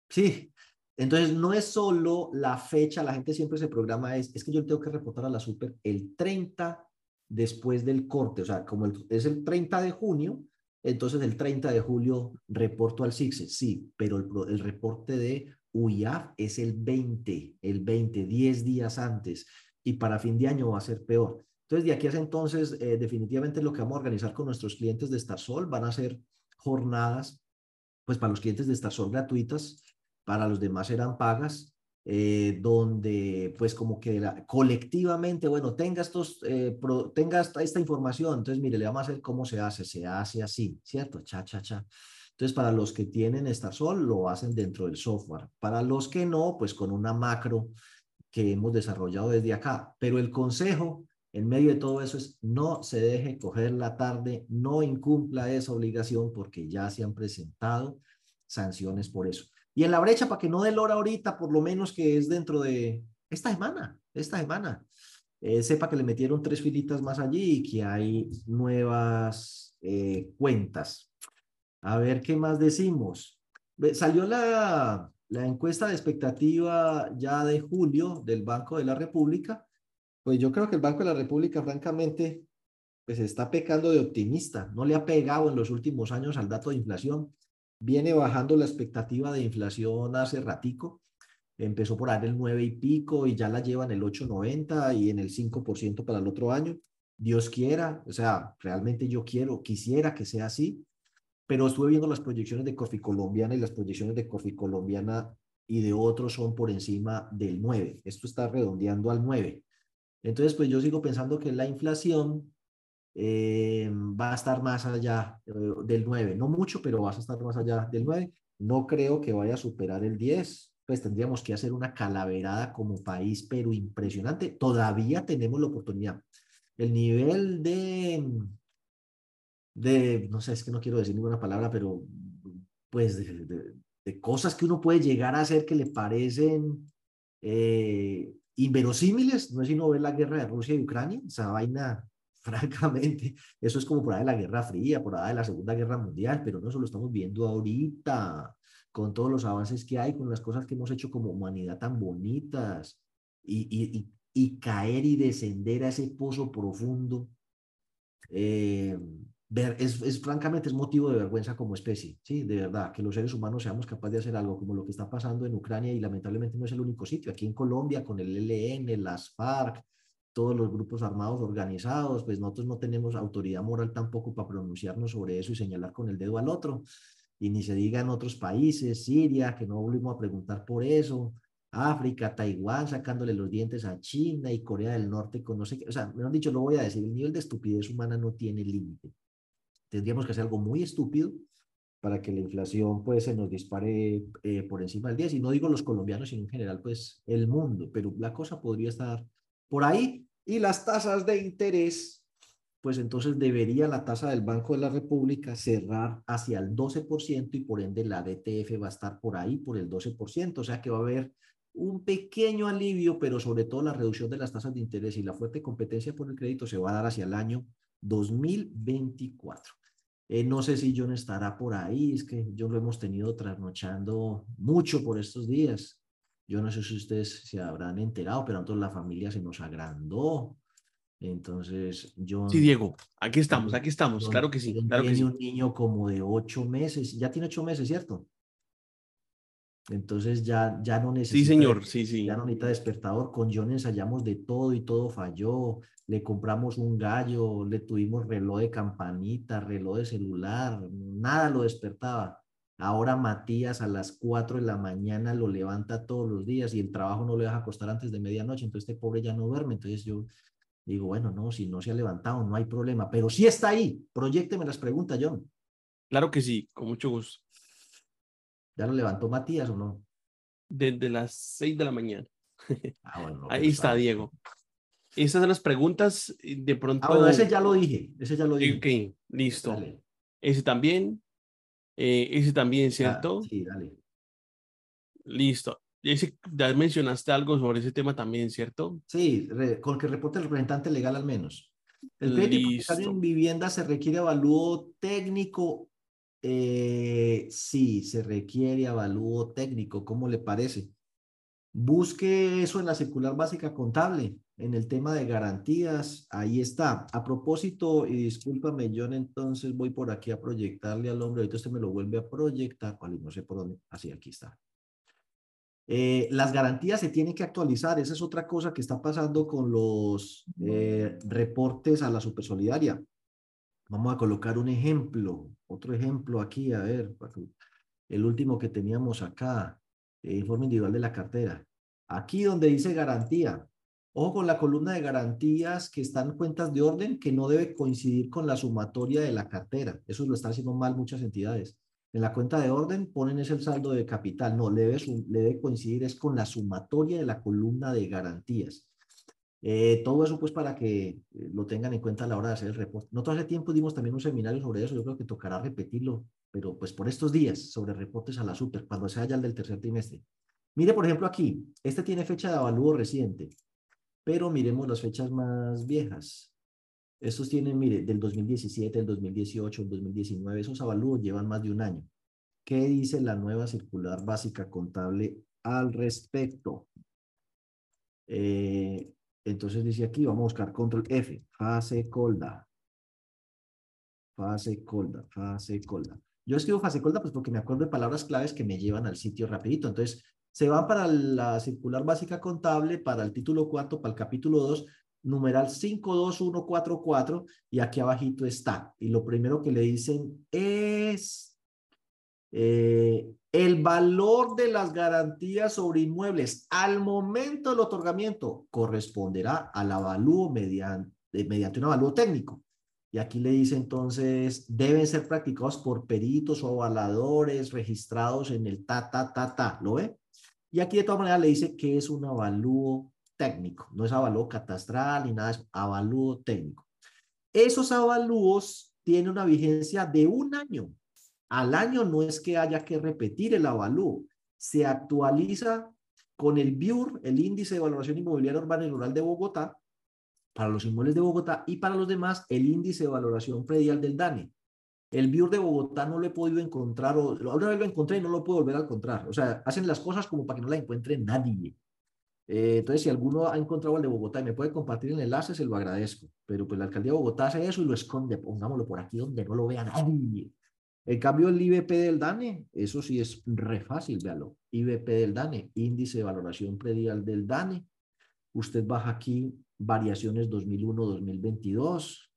Sí, entonces no es solo la fecha, la gente siempre se programa, es, es que yo tengo que reportar a la super el 30 después del corte, o sea, como es el 30 de junio, entonces el 30 de julio reporto al CICSE, sí, pero el, el reporte de UIAF es el 20, el 20, 10 días antes, y para fin de año va a ser peor. Entonces, de aquí a ese entonces, eh, definitivamente lo que vamos a organizar con nuestros clientes de Starsol van a ser jornadas, pues para los clientes de Starsol gratuitas, para los demás serán pagas, eh, donde pues como que colectivamente, bueno, tenga, estos, eh, tenga esta, esta, información, entonces mire, le vamos a hacer cómo se hace, se hace así, ¿cierto? Cha, cha, cha. Entonces, para los que tienen Starsol, lo hacen dentro del software. Para los que no, pues con una macro que hemos desarrollado desde acá. Pero el consejo en medio de todo eso es no se deje coger la tarde, no incumpla esa obligación porque ya se han presentado sanciones por eso. Y en la brecha, para que no dé hora ahorita, por lo menos que es dentro de esta semana, esta semana, eh, sepa que le metieron tres filitas más allí y que hay nuevas eh, cuentas. A ver qué más decimos. Salió la, la encuesta de expectativa ya de julio del Banco de la República pues yo creo que el Banco de la República, francamente, pues está pecando de optimista. No le ha pegado en los últimos años al dato de inflación. Viene bajando la expectativa de inflación hace ratico. Empezó por ahí el 9 y pico y ya la lleva en el 8,90 y en el 5% para el otro año. Dios quiera, o sea, realmente yo quiero, quisiera que sea así, pero estuve viendo las proyecciones de Coffee Colombiana y las proyecciones de Coffee Colombiana y de otros son por encima del 9. Esto está redondeando al 9. Entonces, pues yo sigo pensando que la inflación eh, va a estar más allá eh, del 9, no mucho, pero va a estar más allá del 9. No creo que vaya a superar el 10, pues tendríamos que hacer una calaverada como país, pero impresionante. Todavía tenemos la oportunidad. El nivel de, de no sé, es que no quiero decir ninguna palabra, pero pues de, cosas que uno puede llegar a hacer que le parecen eh, inverosímiles, no es sino ver la guerra de Rusia y Ucrania, esa vaina, francamente, eso es como por ahí de la Guerra Fría, por ahí de la Segunda Guerra Mundial, pero no, eso lo estamos viendo ahorita, con todos los avances que hay, con las cosas que hemos hecho como humanidad tan bonitas, y, y, y, caer y descender a ese pozo profundo. Eh, ver, es, es, francamente es motivo de vergüenza como especie, sí, de verdad, que los seres humanos seamos capaces de hacer algo como lo que está pasando en Ucrania y lamentablemente no es el único sitio, aquí en Colombia con el ELN, las FARC, todos los grupos armados organizados, pues nosotros no tenemos autoridad moral tampoco para pronunciarnos sobre eso y señalar con el dedo al otro, y ni se diga en otros países, Siria, que no volvimos a preguntar por eso, África, Taiwán, sacándole los dientes a China y Corea del Norte con no sé qué, o sea, me han dicho, lo voy a decir, el nivel de estupidez humana no tiene límite. Tendríamos que hacer algo muy estúpido para que la inflación pues se nos dispare eh, por encima del 10. Y no digo los colombianos, sino en general pues el mundo, pero la cosa podría estar por ahí. Y las tasas de interés, pues entonces debería la tasa del Banco de la República cerrar hacia el 12% y por ende la DTF va a estar por ahí, por el 12%. O sea que va a haber un pequeño alivio, pero sobre todo la reducción de las tasas de interés y la fuerte competencia por el crédito se va a dar hacia el año 2024. Eh, no sé si John estará por ahí, es que yo lo hemos tenido trasnochando mucho por estos días. Yo no sé si ustedes se habrán enterado, pero entonces la familia se nos agrandó. Entonces, John. Sí, Diego, aquí estamos, aquí estamos, claro que sí. Claro tiene que sí. un niño como de ocho meses, ya tiene ocho meses, ¿cierto? Entonces ya, ya no necesita. Sí, señor, sí, sí. Ya no necesita despertador. Con John ensayamos de todo y todo falló. Le compramos un gallo, le tuvimos reloj de campanita, reloj de celular, nada lo despertaba. Ahora Matías a las 4 de la mañana lo levanta todos los días y el trabajo no le deja acostar antes de medianoche, entonces este pobre ya no duerme. Entonces yo digo, bueno, no, si no se ha levantado, no hay problema, pero sí está ahí. Proyecteme las preguntas, John. Claro que sí, con mucho gusto. ¿Ya lo levantó Matías o no? Desde las seis de la mañana. Ah, bueno, Ahí está, Diego. Esas son las preguntas. De pronto. Ah, bueno, ese ya lo dije. Ese ya lo dije. Ok, listo. Ese también. Eh, ese también, ¿cierto? sí, dale. Listo. Ese, ya mencionaste algo sobre ese tema también, ¿cierto? Sí, con que reporte el representante legal al menos. El crédito en vivienda se requiere avalúo técnico Eh, sí, se requiere avalúo técnico, ¿cómo le parece? Busque eso en la circular básica contable, en el tema de garantías, ahí está. A propósito, y discúlpame, John, entonces voy por aquí a proyectarle al hombre, ahorita usted me lo vuelve a proyectar, vale, no sé por dónde, así, aquí está. Eh, las garantías se tienen que actualizar, esa es otra cosa que está pasando con los eh, reportes a la supersolidaria. Vamos a colocar un ejemplo, otro ejemplo aquí, a ver, el último que teníamos acá, eh, informe individual de la cartera. Aquí donde dice garantía, ojo con la columna de garantías que están cuentas de orden que no debe coincidir con la sumatoria de la cartera. Eso lo están haciendo mal muchas entidades. En la cuenta de orden ponen ese el saldo de capital. No, le debe, le debe coincidir es con la sumatoria de la columna de garantías. Eh, todo eso pues para que eh, lo tengan en cuenta a la hora de hacer el reporte. Nosotros hace tiempo dimos también un seminario sobre eso, yo creo que tocará repetirlo, pero pues por estos días sobre reportes a la super, cuando sea ya el del tercer trimestre. Mire, por ejemplo, aquí, este tiene fecha de avalúo reciente, pero miremos las fechas más viejas. Estos tienen, mire, del 2017, el 2018, el 2019, esos avalúos llevan más de un año. ¿Qué dice la nueva circular básica contable al respecto? Eh, entonces dice aquí, vamos a buscar control F, fase colda. Fase colda, fase colda. Yo escribo fase colda pues porque me acuerdo de palabras claves que me llevan al sitio rapidito. Entonces, se van para la circular básica contable, para el título cuarto, para el capítulo 2, numeral 52144, y aquí abajito está. Y lo primero que le dicen es eh, el valor de las garantías sobre inmuebles al momento del otorgamiento corresponderá al avalúo mediante, mediante un avalúo técnico. Y aquí le dice entonces, deben ser practicados por peritos o avaladores registrados en el ta, ta, ta, ta. ¿Lo ve? Y aquí de todas maneras le dice que es un avalúo técnico. No es avalúo catastral ni nada, es avalúo técnico. Esos avalúos tienen una vigencia de un año al año no es que haya que repetir el avalúo, se actualiza con el BIUR, el Índice de Valoración Inmobiliaria Urbana y Rural de Bogotá, para los inmuebles de Bogotá y para los demás el Índice de Valoración Predial del DANE. El BIUR de Bogotá no lo he podido encontrar, o una vez lo encontré y no lo puedo volver a encontrar. O sea, hacen las cosas como para que no la encuentre nadie. Eh, entonces, si alguno ha encontrado el de Bogotá y me puede compartir el enlace, se lo agradezco. Pero pues la alcaldía de Bogotá hace eso y lo esconde. Pongámoslo por aquí donde no lo vea nadie. En cambio, el IBP del DANE, eso sí es re fácil, véalo. IBP del DANE, índice de valoración predial del DANE. Usted baja aquí variaciones 2001-2022.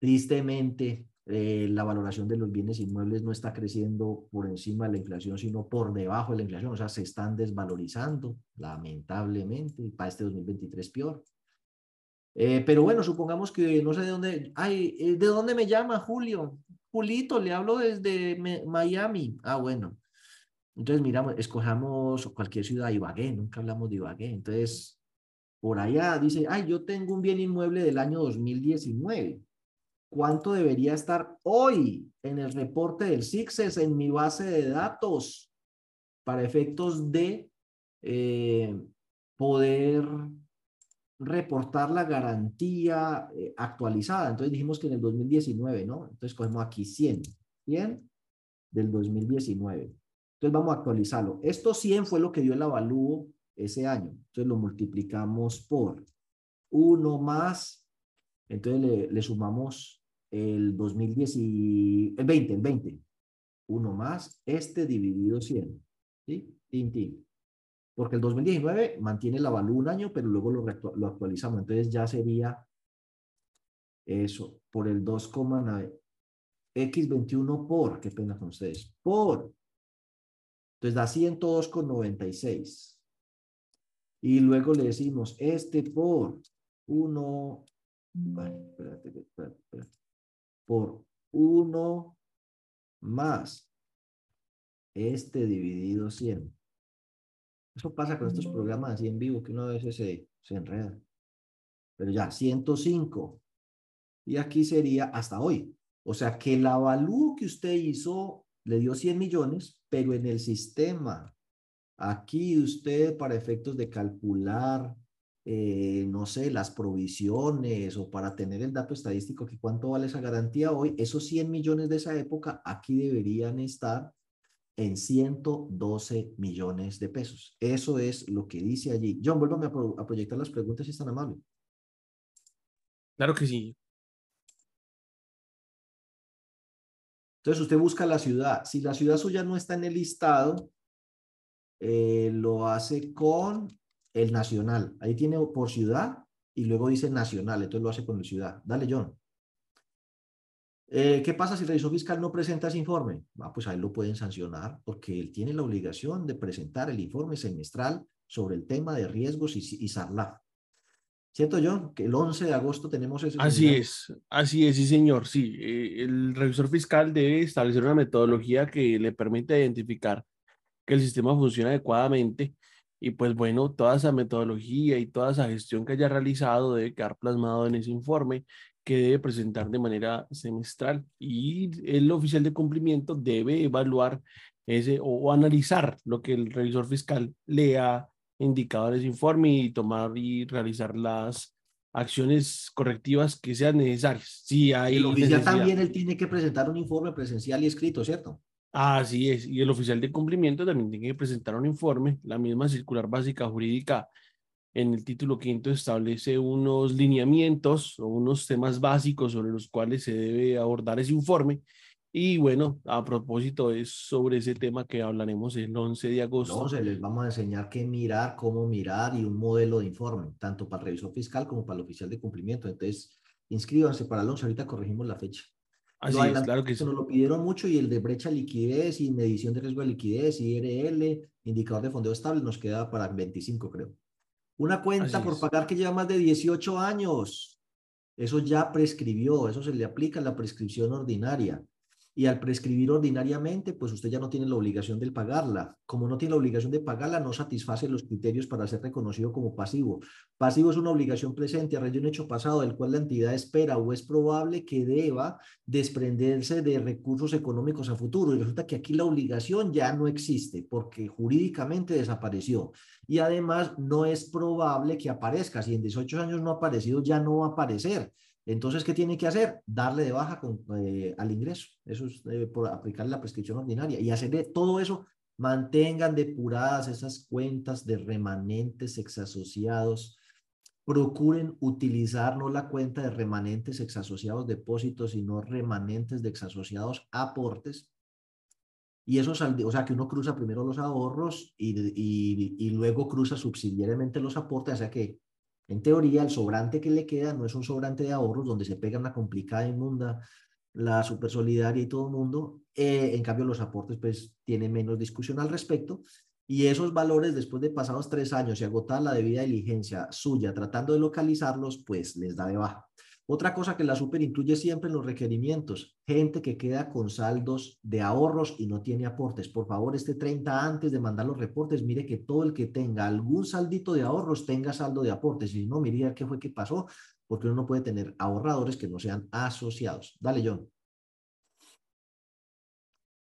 Tristemente, eh, la valoración de los bienes inmuebles no está creciendo por encima de la inflación, sino por debajo de la inflación. O sea, se están desvalorizando, lamentablemente, y para este 2023 peor. Eh, pero bueno, supongamos que no sé de dónde, ay, eh, ¿de dónde me llama Julio? Julito, le hablo desde Miami. Ah, bueno. Entonces, miramos, escojamos cualquier ciudad, Ibagué, nunca hablamos de Ibagué. Entonces, por allá dice, ay, yo tengo un bien inmueble del año 2019. ¿Cuánto debería estar hoy en el reporte del CICSES en mi base de datos para efectos de eh, poder reportar la garantía eh, actualizada. Entonces dijimos que en el 2019, ¿no? Entonces cogemos aquí 100, 100 del 2019. Entonces vamos a actualizarlo. Esto 100 fue lo que dio el avalúo ese año. Entonces lo multiplicamos por 1 más, entonces le, le sumamos el 2010 y el 20, el 20. 1 más este dividido 100. ¿Sí? Tin, tin porque el 2019 mantiene la avalúo un año, pero luego lo, lo actualizamos. Entonces ya sería eso, por el 2,9, X21 por, qué pena con ustedes, por. Entonces da 102,96. Y luego le decimos este por 1, espérate, espérate, espérate, por 1 más este dividido 100. Eso pasa con estos programas así en vivo que uno a veces se, se enreda. Pero ya, 105. Y aquí sería hasta hoy. O sea que el avalúo que usted hizo le dio 100 millones, pero en el sistema, aquí usted para efectos de calcular eh, no sé, las provisiones o para tener el dato estadístico que cuánto vale esa garantía hoy, esos 100 millones de esa época aquí deberían estar en 112 millones de pesos. Eso es lo que dice allí. John, vuélvame a, a proyectar las preguntas si es tan amable. Claro que sí. Entonces usted busca la ciudad. Si la ciudad suya no está en el listado, eh, lo hace con el nacional. Ahí tiene por ciudad y luego dice nacional, entonces lo hace con la ciudad. Dale, John. Eh, ¿Qué pasa si el revisor fiscal no presenta ese informe? Ah, pues ahí lo pueden sancionar porque él tiene la obligación de presentar el informe semestral sobre el tema de riesgos y, y SARLAF. ¿Cierto, John? Que el 11 de agosto tenemos ese. Así es, así es, sí, señor. Sí, eh, el revisor fiscal debe establecer una metodología que le permita identificar que el sistema funciona adecuadamente y pues bueno, toda esa metodología y toda esa gestión que haya realizado debe quedar plasmado en ese informe que debe presentar de manera semestral y el oficial de cumplimiento debe evaluar ese o, o analizar lo que el revisor fiscal le ha indicadores informe y tomar y realizar las acciones correctivas que sean necesarias. Si hay el oficial también él tiene que presentar un informe presencial y escrito, ¿cierto? Así es, y el oficial de cumplimiento también tiene que presentar un informe. La misma circular básica jurídica en el título quinto establece unos lineamientos o unos temas básicos sobre los cuales se debe abordar ese informe y bueno, a propósito es sobre ese tema que hablaremos el 11 de agosto. Entonces les vamos a enseñar qué mirar, cómo mirar y un modelo de informe, tanto para el revisor fiscal como para el oficial de cumplimiento. Entonces, inscríbanse para el 11, ahorita corregimos la fecha. Así es, claro que sí. Nos lo pidieron mucho y el de brecha liquidez y medición de riesgo de liquidez, IRL, indicador de fondeo estable, nos queda para 25, creo. Una cuenta por pagar que lleva más de 18 años. Eso ya prescribió, eso se le aplica la prescripción ordinaria y al prescribir ordinariamente, pues usted ya no tiene la obligación de pagarla. Como no tiene la obligación de pagarla, no satisface los criterios para ser reconocido como pasivo. Pasivo es una obligación presente a raíz de un hecho pasado del cual la entidad espera o es probable que deba desprenderse de recursos económicos a futuro. Y resulta que aquí la obligación ya no existe porque jurídicamente desapareció. Y además no es probable que aparezca. Si en 18 años no ha aparecido, ya no va a aparecer. Entonces, ¿qué tiene que hacer? Darle de baja eh, al ingreso. Eso es eh, por aplicar la prescripción ordinaria y hacer todo eso. Mantengan depuradas esas cuentas de remanentes exasociados. Procuren utilizar no la cuenta de remanentes exasociados depósitos, sino remanentes de exasociados aportes. Y eso, o sea, que uno cruza primero los ahorros y, y, y luego cruza subsidiariamente los aportes, o sea que en teoría, el sobrante que le queda no es un sobrante de ahorros donde se pega una complicada inmunda, la super solidaria y todo el mundo. Eh, en cambio, los aportes pues tienen menos discusión al respecto. Y esos valores, después de pasados tres años y agotar la debida diligencia suya tratando de localizarlos, pues les da de baja. Otra cosa que la super incluye siempre en los requerimientos, gente que queda con saldos de ahorros y no tiene aportes. Por favor, este 30 antes de mandar los reportes, mire que todo el que tenga algún saldito de ahorros tenga saldo de aportes. Si no, mire qué fue que pasó, porque uno no puede tener ahorradores que no sean asociados. Dale, John.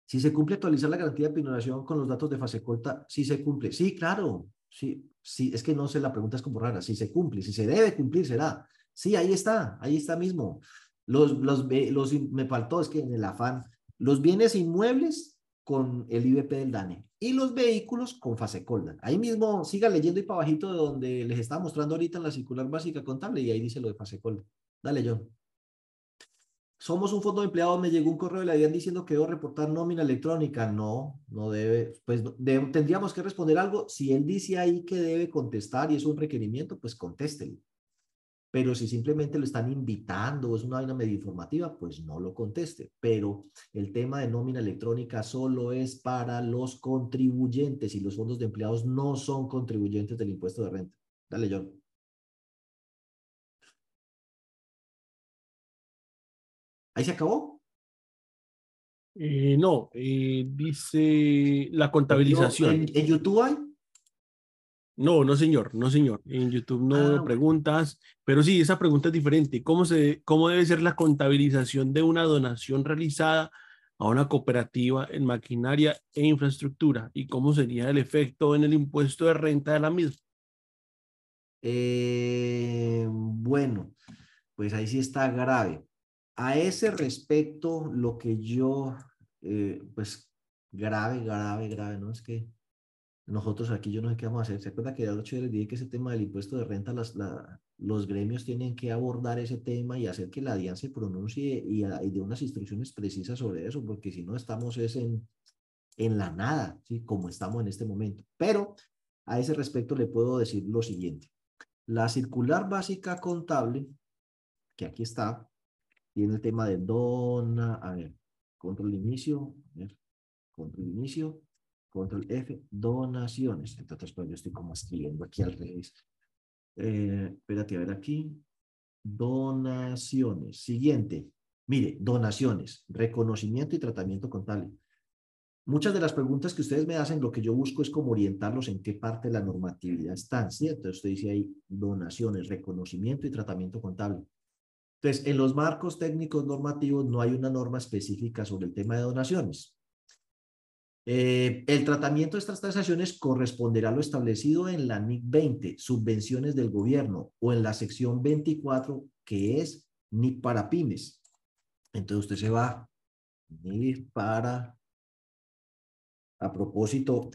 Si se cumple actualizar la garantía de pinoración con los datos de fase corta, sí se cumple. Sí, claro. Sí, sí, es que no sé, la pregunta es como rara. Si se cumple, si se debe cumplir, será. Sí, ahí está, ahí está mismo. Los, los, los, me faltó, es que en el afán, los bienes inmuebles con el IBP del DANE y los vehículos con fase colda. Ahí mismo, siga leyendo y para bajito de donde les estaba mostrando ahorita en la circular básica contable y ahí dice lo de fase colda. Dale, John. Somos un fondo de empleados, me llegó un correo de la DIAN diciendo que debo reportar nómina electrónica. No, no debe, pues tendríamos que responder algo. Si él dice ahí que debe contestar y es un requerimiento, pues contéstele. Pero si simplemente lo están invitando o es una vaina medio informativa, pues no lo conteste. Pero el tema de nómina electrónica solo es para los contribuyentes y los fondos de empleados no son contribuyentes del impuesto de renta. Dale, John. ¿Ahí se acabó? Eh, no, eh, dice la contabilización. ¿En, ¿En, YouTube hay? No, no señor, no señor. En YouTube no ah, preguntas, pero sí, esa pregunta es diferente. ¿Cómo, se, ¿Cómo debe ser la contabilización de una donación realizada a una cooperativa en maquinaria e infraestructura? ¿Y cómo sería el efecto en el impuesto de renta de la misma? Eh, bueno, pues ahí sí está grave. A ese respecto, lo que yo, eh, pues grave, grave, grave, ¿no? Es que nosotros aquí yo no sé qué vamos a hacer. ¿Se acuerda que el 8 les dije que ese tema del impuesto de renta, las, los gremios tienen que abordar ese tema y hacer que la DIAN se pronuncie y, y dé unas instrucciones precisas sobre eso, porque si no estamos es en, en la nada, ¿sí? Como estamos en este momento. Pero a ese respecto le puedo decir lo siguiente. La circular básica contable, que aquí está, tiene el tema de dona, a ver, control inicio, a ver, control inicio, control F, donaciones. Entonces, pues yo estoy como escribiendo aquí al revés. Eh, espérate, a ver aquí. Donaciones. Siguiente. Mire, donaciones, reconocimiento y tratamiento contable. Muchas de las preguntas que ustedes me hacen, lo que yo busco es como orientarlos en qué parte de la normatividad están, ¿cierto? Entonces usted dice ahí donaciones, reconocimiento y tratamiento contable. Entonces, en los marcos técnicos normativos no hay una norma específica sobre el tema de donaciones. Eh, el tratamiento de estas transacciones corresponderá a lo establecido en la NIC 20, subvenciones del gobierno, o en la sección 24, que es NIC para pymes. Entonces usted se va, NIC para, a propósito,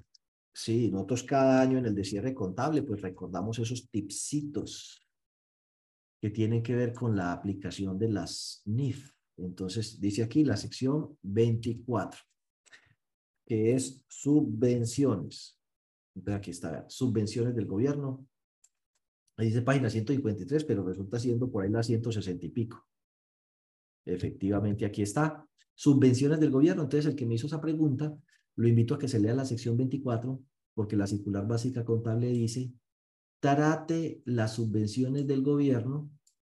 sí, nosotros cada año en el de cierre contable, pues recordamos esos tipsitos que tienen que ver con la aplicación de las NIF. Entonces, dice aquí la sección 24 que es subvenciones. Aquí está, subvenciones del gobierno. Ahí dice página 153, pero resulta siendo por ahí la 160 y pico. Efectivamente, aquí está. Subvenciones del gobierno. Entonces, el que me hizo esa pregunta, lo invito a que se lea la sección 24, porque la circular básica contable dice, trate las subvenciones del gobierno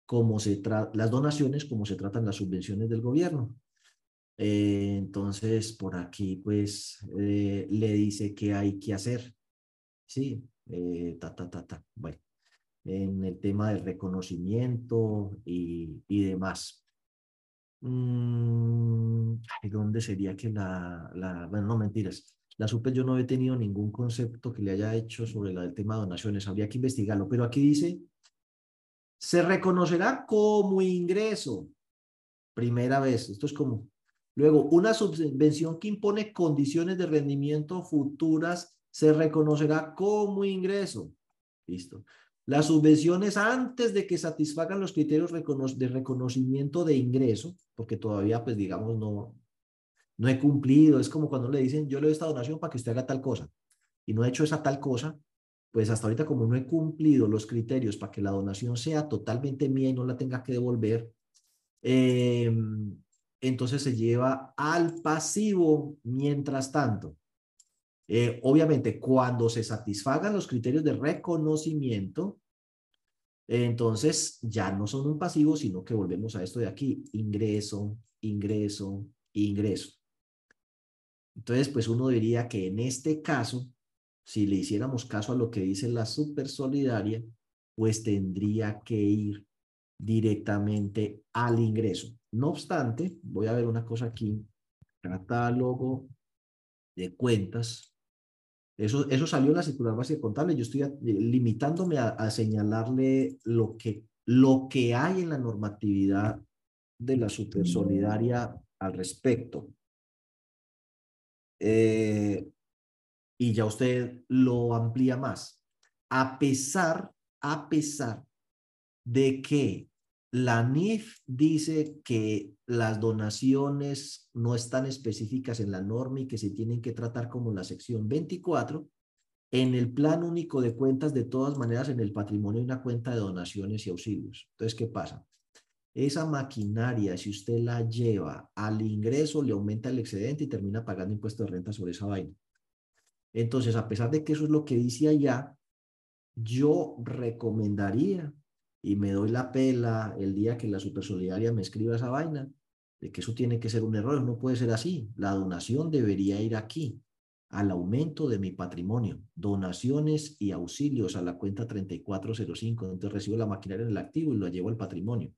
como se trata, las donaciones como se tratan las subvenciones del gobierno. Eh, entonces, por aquí, pues, eh, le dice qué hay que hacer. Sí, eh, ta, ta, ta, ta. Bueno, en el tema del reconocimiento y, y demás. Mm, ¿Dónde sería que la, la, bueno, no mentiras. La SUPE yo no he tenido ningún concepto que le haya hecho sobre el tema de donaciones. Habría que investigarlo, pero aquí dice, se reconocerá como ingreso. Primera vez. Esto es como, Luego, una subvención que impone condiciones de rendimiento futuras se reconocerá como ingreso. Listo. Las subvenciones antes de que satisfagan los criterios de reconocimiento de ingreso, porque todavía, pues digamos, no, no he cumplido. Es como cuando le dicen, yo le doy esta donación para que usted haga tal cosa y no he hecho esa tal cosa, pues hasta ahorita como no he cumplido los criterios para que la donación sea totalmente mía y no la tenga que devolver, eh, entonces se lleva al pasivo mientras tanto. Eh, obviamente, cuando se satisfagan los criterios de reconocimiento, entonces ya no son un pasivo, sino que volvemos a esto de aquí, ingreso, ingreso, ingreso. Entonces, pues uno diría que en este caso, si le hiciéramos caso a lo que dice la super solidaria, pues tendría que ir directamente al ingreso. No obstante, voy a ver una cosa aquí, catálogo de cuentas. Eso, eso salió en la circular básica contable. Yo estoy limitándome a, señalarle lo que, lo que hay en la normatividad de la supersolidaria al respecto. Eh, y ya usted lo amplía más. A pesar, a pesar de que la NIF dice que las donaciones no están específicas en la norma y que se tienen que tratar como la sección 24. En el plan único de cuentas, de todas maneras, en el patrimonio hay una cuenta de donaciones y auxilios. Entonces, ¿qué pasa? Esa maquinaria, si usted la lleva al ingreso, le aumenta el excedente y termina pagando impuesto de renta sobre esa vaina. Entonces, a pesar de que eso es lo que dice allá, yo recomendaría y me doy la pela el día que la supersolidaria me escriba esa vaina, de que eso tiene que ser un error, no puede ser así. La donación debería ir aquí, al aumento de mi patrimonio, donaciones y auxilios a la cuenta 3405. Entonces recibo la maquinaria en el activo y lo llevo al patrimonio,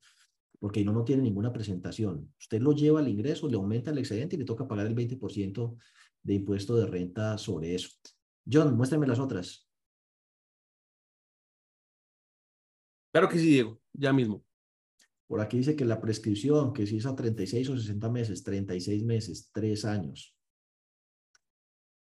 porque no, no tiene ninguna presentación. Usted lo lleva al ingreso, le aumenta el excedente y le toca pagar el 20% de impuesto de renta sobre eso. John, muéstrame las otras. Claro que sí, Diego, ya mismo. Por aquí dice que la prescripción, que si es a 36 o 60 meses, 36 meses, 3 años.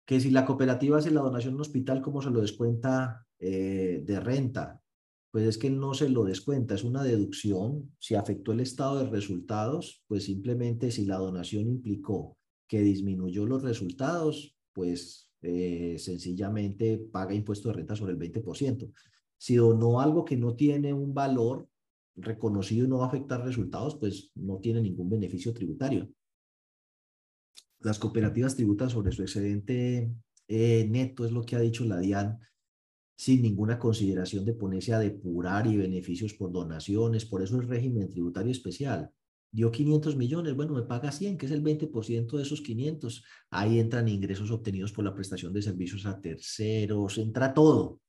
Que si la cooperativa hace la donación en hospital, ¿cómo se lo descuenta eh, de renta? Pues es que no se lo descuenta, es una deducción. Si afectó el estado de resultados, pues simplemente si la donación implicó que disminuyó los resultados, pues eh, sencillamente paga impuesto de renta sobre el 20%. Si donó algo que no tiene un valor, reconocido y no va a afectar resultados, pues no tiene ningún beneficio tributario. Las cooperativas tributan sobre su excedente eh, neto, es lo que ha dicho la DIAN, sin ninguna consideración de ponerse a depurar y beneficios por donaciones, por eso el régimen tributario especial. Dio 500 millones, bueno, me paga 100, que es el 20% de esos 500. Ahí entran ingresos obtenidos por la prestación de servicios a terceros, entra todo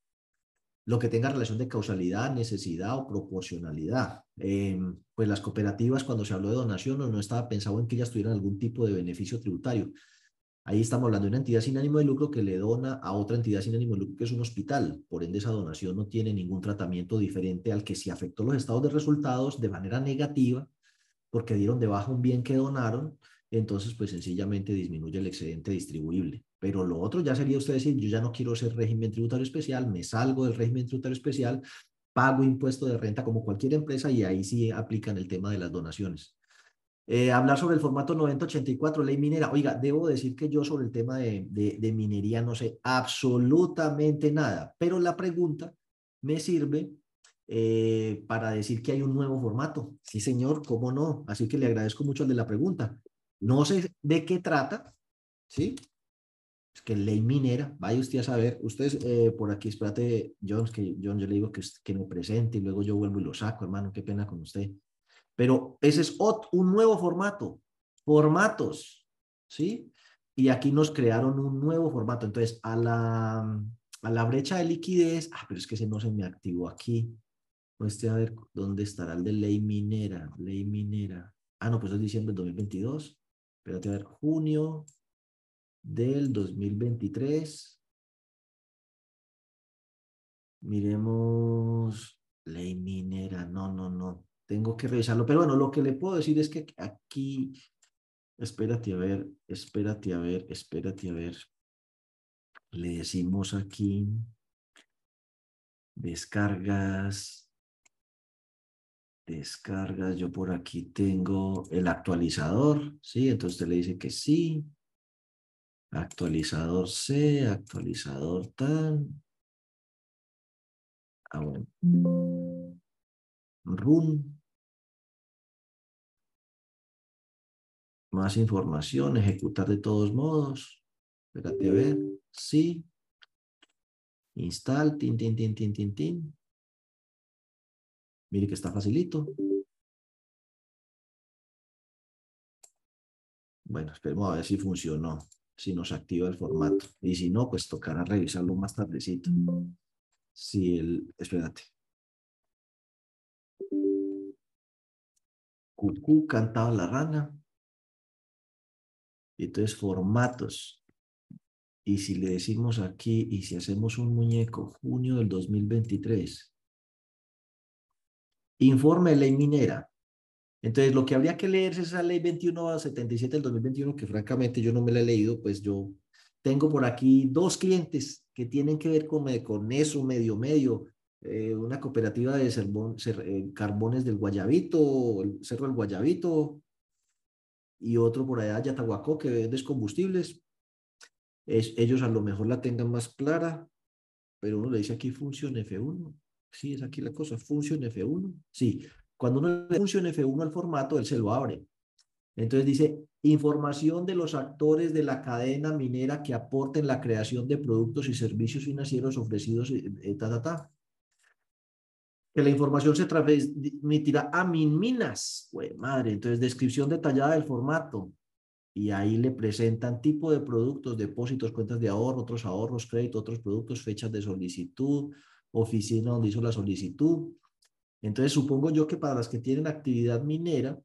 lo que tenga relación de causalidad, necesidad o proporcionalidad. Em, pues las cooperativas, cuando se habló de donación, no, no estaba pensado en que ellas tuvieran algún tipo de beneficio tributario. Ahí estamos hablando de una entidad sin ánimo de lucro que le dona a otra entidad sin ánimo de lucro que es un hospital. Por ende, esa donación no tiene ningún tratamiento diferente al que si afectó los estados de resultados de manera negativa, porque dieron de baja un bien que donaron, entonces pues sencillamente disminuye el excedente distribuible. Pero lo otro ya sería usted decir, yo ya no quiero ser régimen tributario especial, me salgo del régimen tributario especial, pago impuesto de renta como cualquier empresa y ahí sí aplican el tema de las donaciones. Eh, hablar sobre el formato 9084, ley minera. Oiga, debo decir que yo sobre el tema de, de, minería no sé absolutamente nada, pero la pregunta me sirve eh, para decir que hay un nuevo formato. Sí, señor, cómo no. Así que le agradezco mucho al de la pregunta. No sé de qué trata, ¿sí? Es que ley minera, vaya usted a saber, ustedes eh, por aquí, espérate, John, que John, yo le digo que, que me presente y luego yo vuelvo y lo saco, hermano, qué pena con usted. Pero ese es otro, un nuevo formato, formatos, ¿sí? Y aquí nos crearon un nuevo formato. Entonces, a la, a la brecha de liquidez, ah, pero es que ese no se me activó aquí. Pues a ver dónde estará el de ley minera, ley minera. Ah, no, pues es diciembre del 2022. Espérate a ver, junio, del 2023. Miremos ley minera. No, no, no. Tengo que revisarlo. Pero bueno, lo que le puedo decir es que aquí, espérate a ver, espérate a ver, espérate a ver. Le decimos aquí descargas, descargas. Yo por aquí tengo el actualizador, ¿sí? Entonces usted le dice que sí. Actualizador C, actualizador tal. Ah, bueno. Run. Más información, ejecutar de todos modos. Espérate a ver. Sí. Install, tin, tin, tin, tin, tin, tin. Mire que está facilito. Bueno, esperemos a ver si funcionó si nos activa el formato. Y si no, pues tocará revisarlo más tardecito. Si el, espérate. Cucú cantaba la rana. Entonces, formatos. Y si le decimos aquí, y si hacemos un muñeco, junio del 2023. Informe ley minera. Entonces, lo que habría que leer es esa ley 2177 del 2021, que francamente yo no me la he leído, pues yo tengo por aquí dos clientes que tienen que ver con, con eso, medio, medio. Eh, una cooperativa de eh, carbones del Guayabito, el Cerro del Guayabito, y otro por allá, Yatahuacó, que vende combustibles. Es, ellos a lo mejor la tengan más clara, pero uno le dice aquí función F1. Sí, es aquí la cosa, función F1. Sí, cuando uno le funciona F1 al formato, él se lo abre. Entonces dice, información de los actores de la cadena minera que aporten la creación de productos y servicios financieros ofrecidos, eh, ta, ta, ta. Que la información se transmitirá a Minminas. Pues madre, entonces descripción detallada del formato. Y ahí le presentan tipo de productos, depósitos, cuentas de ahorro, otros ahorros, crédito, otros productos, fechas de solicitud, oficina donde hizo la solicitud, entonces, supongo yo que para las que tienen actividad minera,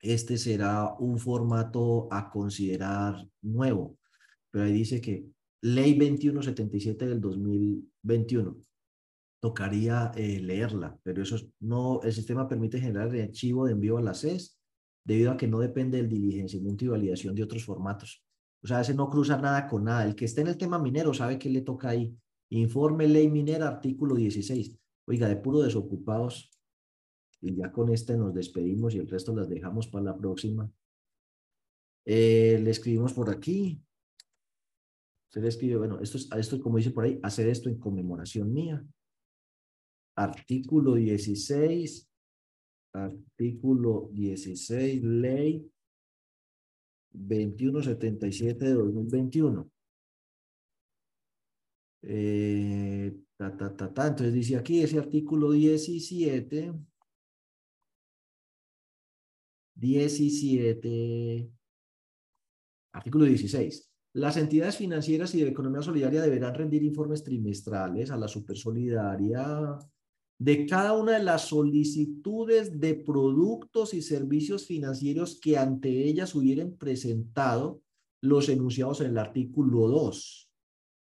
este será un formato a considerar nuevo. Pero ahí dice que Ley 2177 del 2021. tocaría eh, leerla, pero eso no, el sistema permite generar el archivo de envío a la CES debido a que no depende del diligenciamiento y validación de otros formatos. O sea, ese no cruza nada con nada. El que esté en el tema minero sabe que le toca ahí. Informe ley minera, artículo 16. Oiga, de puro desocupados. Y ya con este nos despedimos y el resto las dejamos para la próxima. Eh, le escribimos por aquí. Se le escribe, bueno, esto es, esto como dice por ahí, hacer esto en conmemoración mía. Artículo 16. Artículo 16, ley 2177 de 2021. Eh, ta, ta, ta, ta. Entonces dice aquí ese artículo 17. 17. Artículo 16. Las entidades financieras y de economía solidaria deberán rendir informes trimestrales a la Supersolidaria de cada una de las solicitudes de productos y servicios financieros que ante ellas hubieran presentado los enunciados en el artículo 2.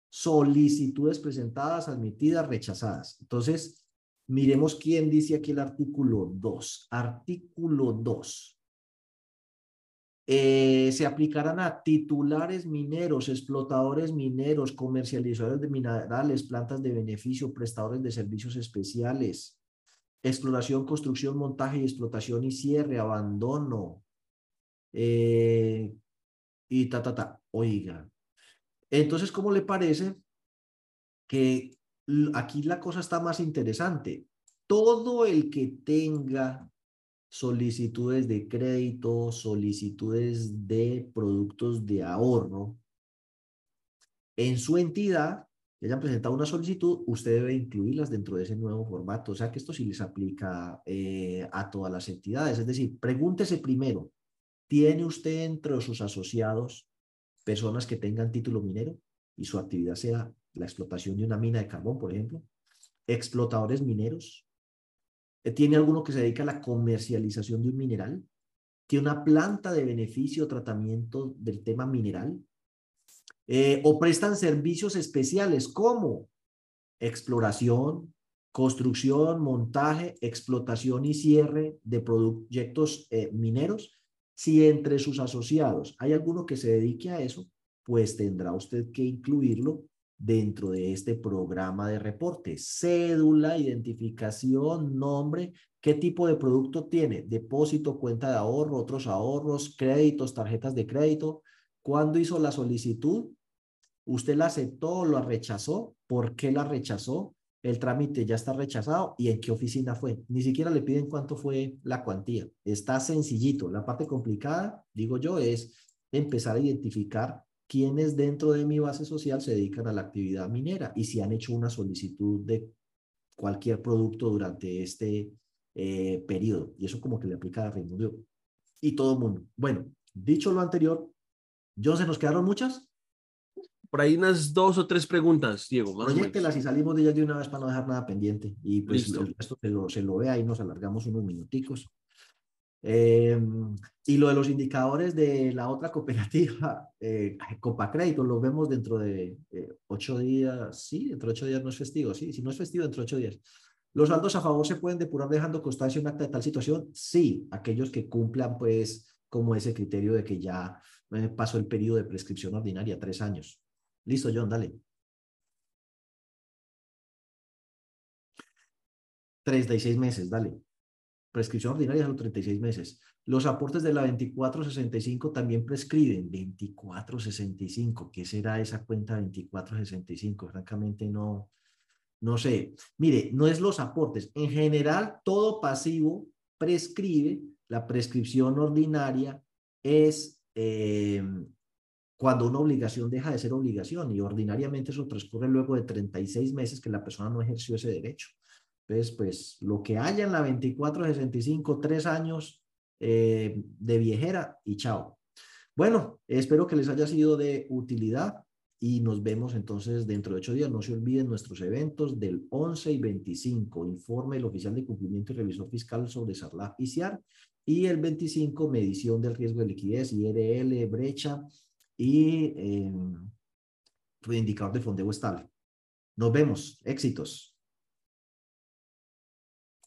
Solicitudes presentadas, admitidas, rechazadas. Entonces, miremos quién dice aquí el artículo 2. Artículo 2. Eh, se aplicarán a titulares mineros, explotadores mineros, comercializadores de minerales, plantas de beneficio, prestadores de servicios especiales, exploración, construcción, montaje y explotación y cierre, abandono. Eh, y ta, ta, ta. Oiga. Entonces, ¿cómo le parece que aquí la cosa está más interesante? Todo el que tenga solicitudes de crédito, solicitudes de productos de ahorro. En su entidad, que hayan presentado una solicitud, usted debe incluirlas dentro de ese nuevo formato. O sea que esto sí les aplica eh, a todas las entidades. Es decir, pregúntese primero, ¿tiene usted entre sus asociados personas que tengan título minero y su actividad sea la explotación de una mina de carbón, por ejemplo? ¿Explotadores mineros? Eh, ¿Tiene alguno que se dedica a la comercialización de un mineral? ¿Tiene una planta de beneficio o tratamiento del tema mineral? Eh, ¿O prestan servicios especiales como exploración, construcción, montaje, explotación y cierre de proyectos eh, mineros? Si entre sus asociados hay alguno que se dedique a eso, pues tendrá usted que incluirlo dentro de este programa de reporte. Cédula, identificación, nombre, qué tipo de producto tiene, depósito, cuenta de ahorro, otros ahorros, créditos, tarjetas de crédito. ¿Cuándo hizo la solicitud? ¿Usted la aceptó o la rechazó? ¿Por qué la rechazó? El trámite ya está rechazado y en qué oficina fue. Ni siquiera le piden cuánto fue la cuantía. Está sencillito. La parte complicada, digo yo, es empezar a identificar quienes dentro de mi base social se dedican a la actividad minera y si han hecho una solicitud de cualquier producto durante este eh, periodo. Y eso como que le aplica a Reino Unido y todo el mundo. Bueno, dicho lo anterior, ¿yo se nos quedaron muchas? Por ahí unas dos o tres preguntas, Diego. Proyectelas y salimos de ellas de una vez para no dejar nada pendiente. Y pues el resto se lo, se lo vea y nos alargamos unos minuticos. Em, y lo de los indicadores de la otra cooperativa, eh, Copacrédito, lo vemos dentro de eh, ocho días, sí, dentro de ocho días no es festivo, sí, si no es festivo, dentro de ocho días. ¿Los saldos a favor se pueden depurar dejando constancia un acta de tal situación? Sí, aquellos que cumplan pues como ese criterio de que ya eh, pasó el periodo de prescripción ordinaria, tres años. Listo, John, dale. 36 meses, dale prescripción ordinaria a los 36 meses. Los aportes de la 2465 también prescriben 2465. ¿Qué será esa cuenta 2465? Francamente no, no sé. Mire, no es los aportes. En general, todo pasivo prescribe. La prescripción ordinaria es eh, cuando una obligación deja de ser obligación y ordinariamente eso transcurre luego de 36 meses que la persona no ejerció ese derecho. Entonces, pues lo que haya en la 2465, tres años eh, de viejera y chao. Bueno, espero que les haya sido de utilidad y nos vemos entonces dentro de ocho días. No se olviden nuestros eventos del 11 y 25, informe del oficial de cumplimiento y revisor fiscal sobre SARLAF y CIAR, y el 25, medición del riesgo de liquidez, IRL, brecha y eh, indicador de fondeo estable. Nos vemos. Éxitos.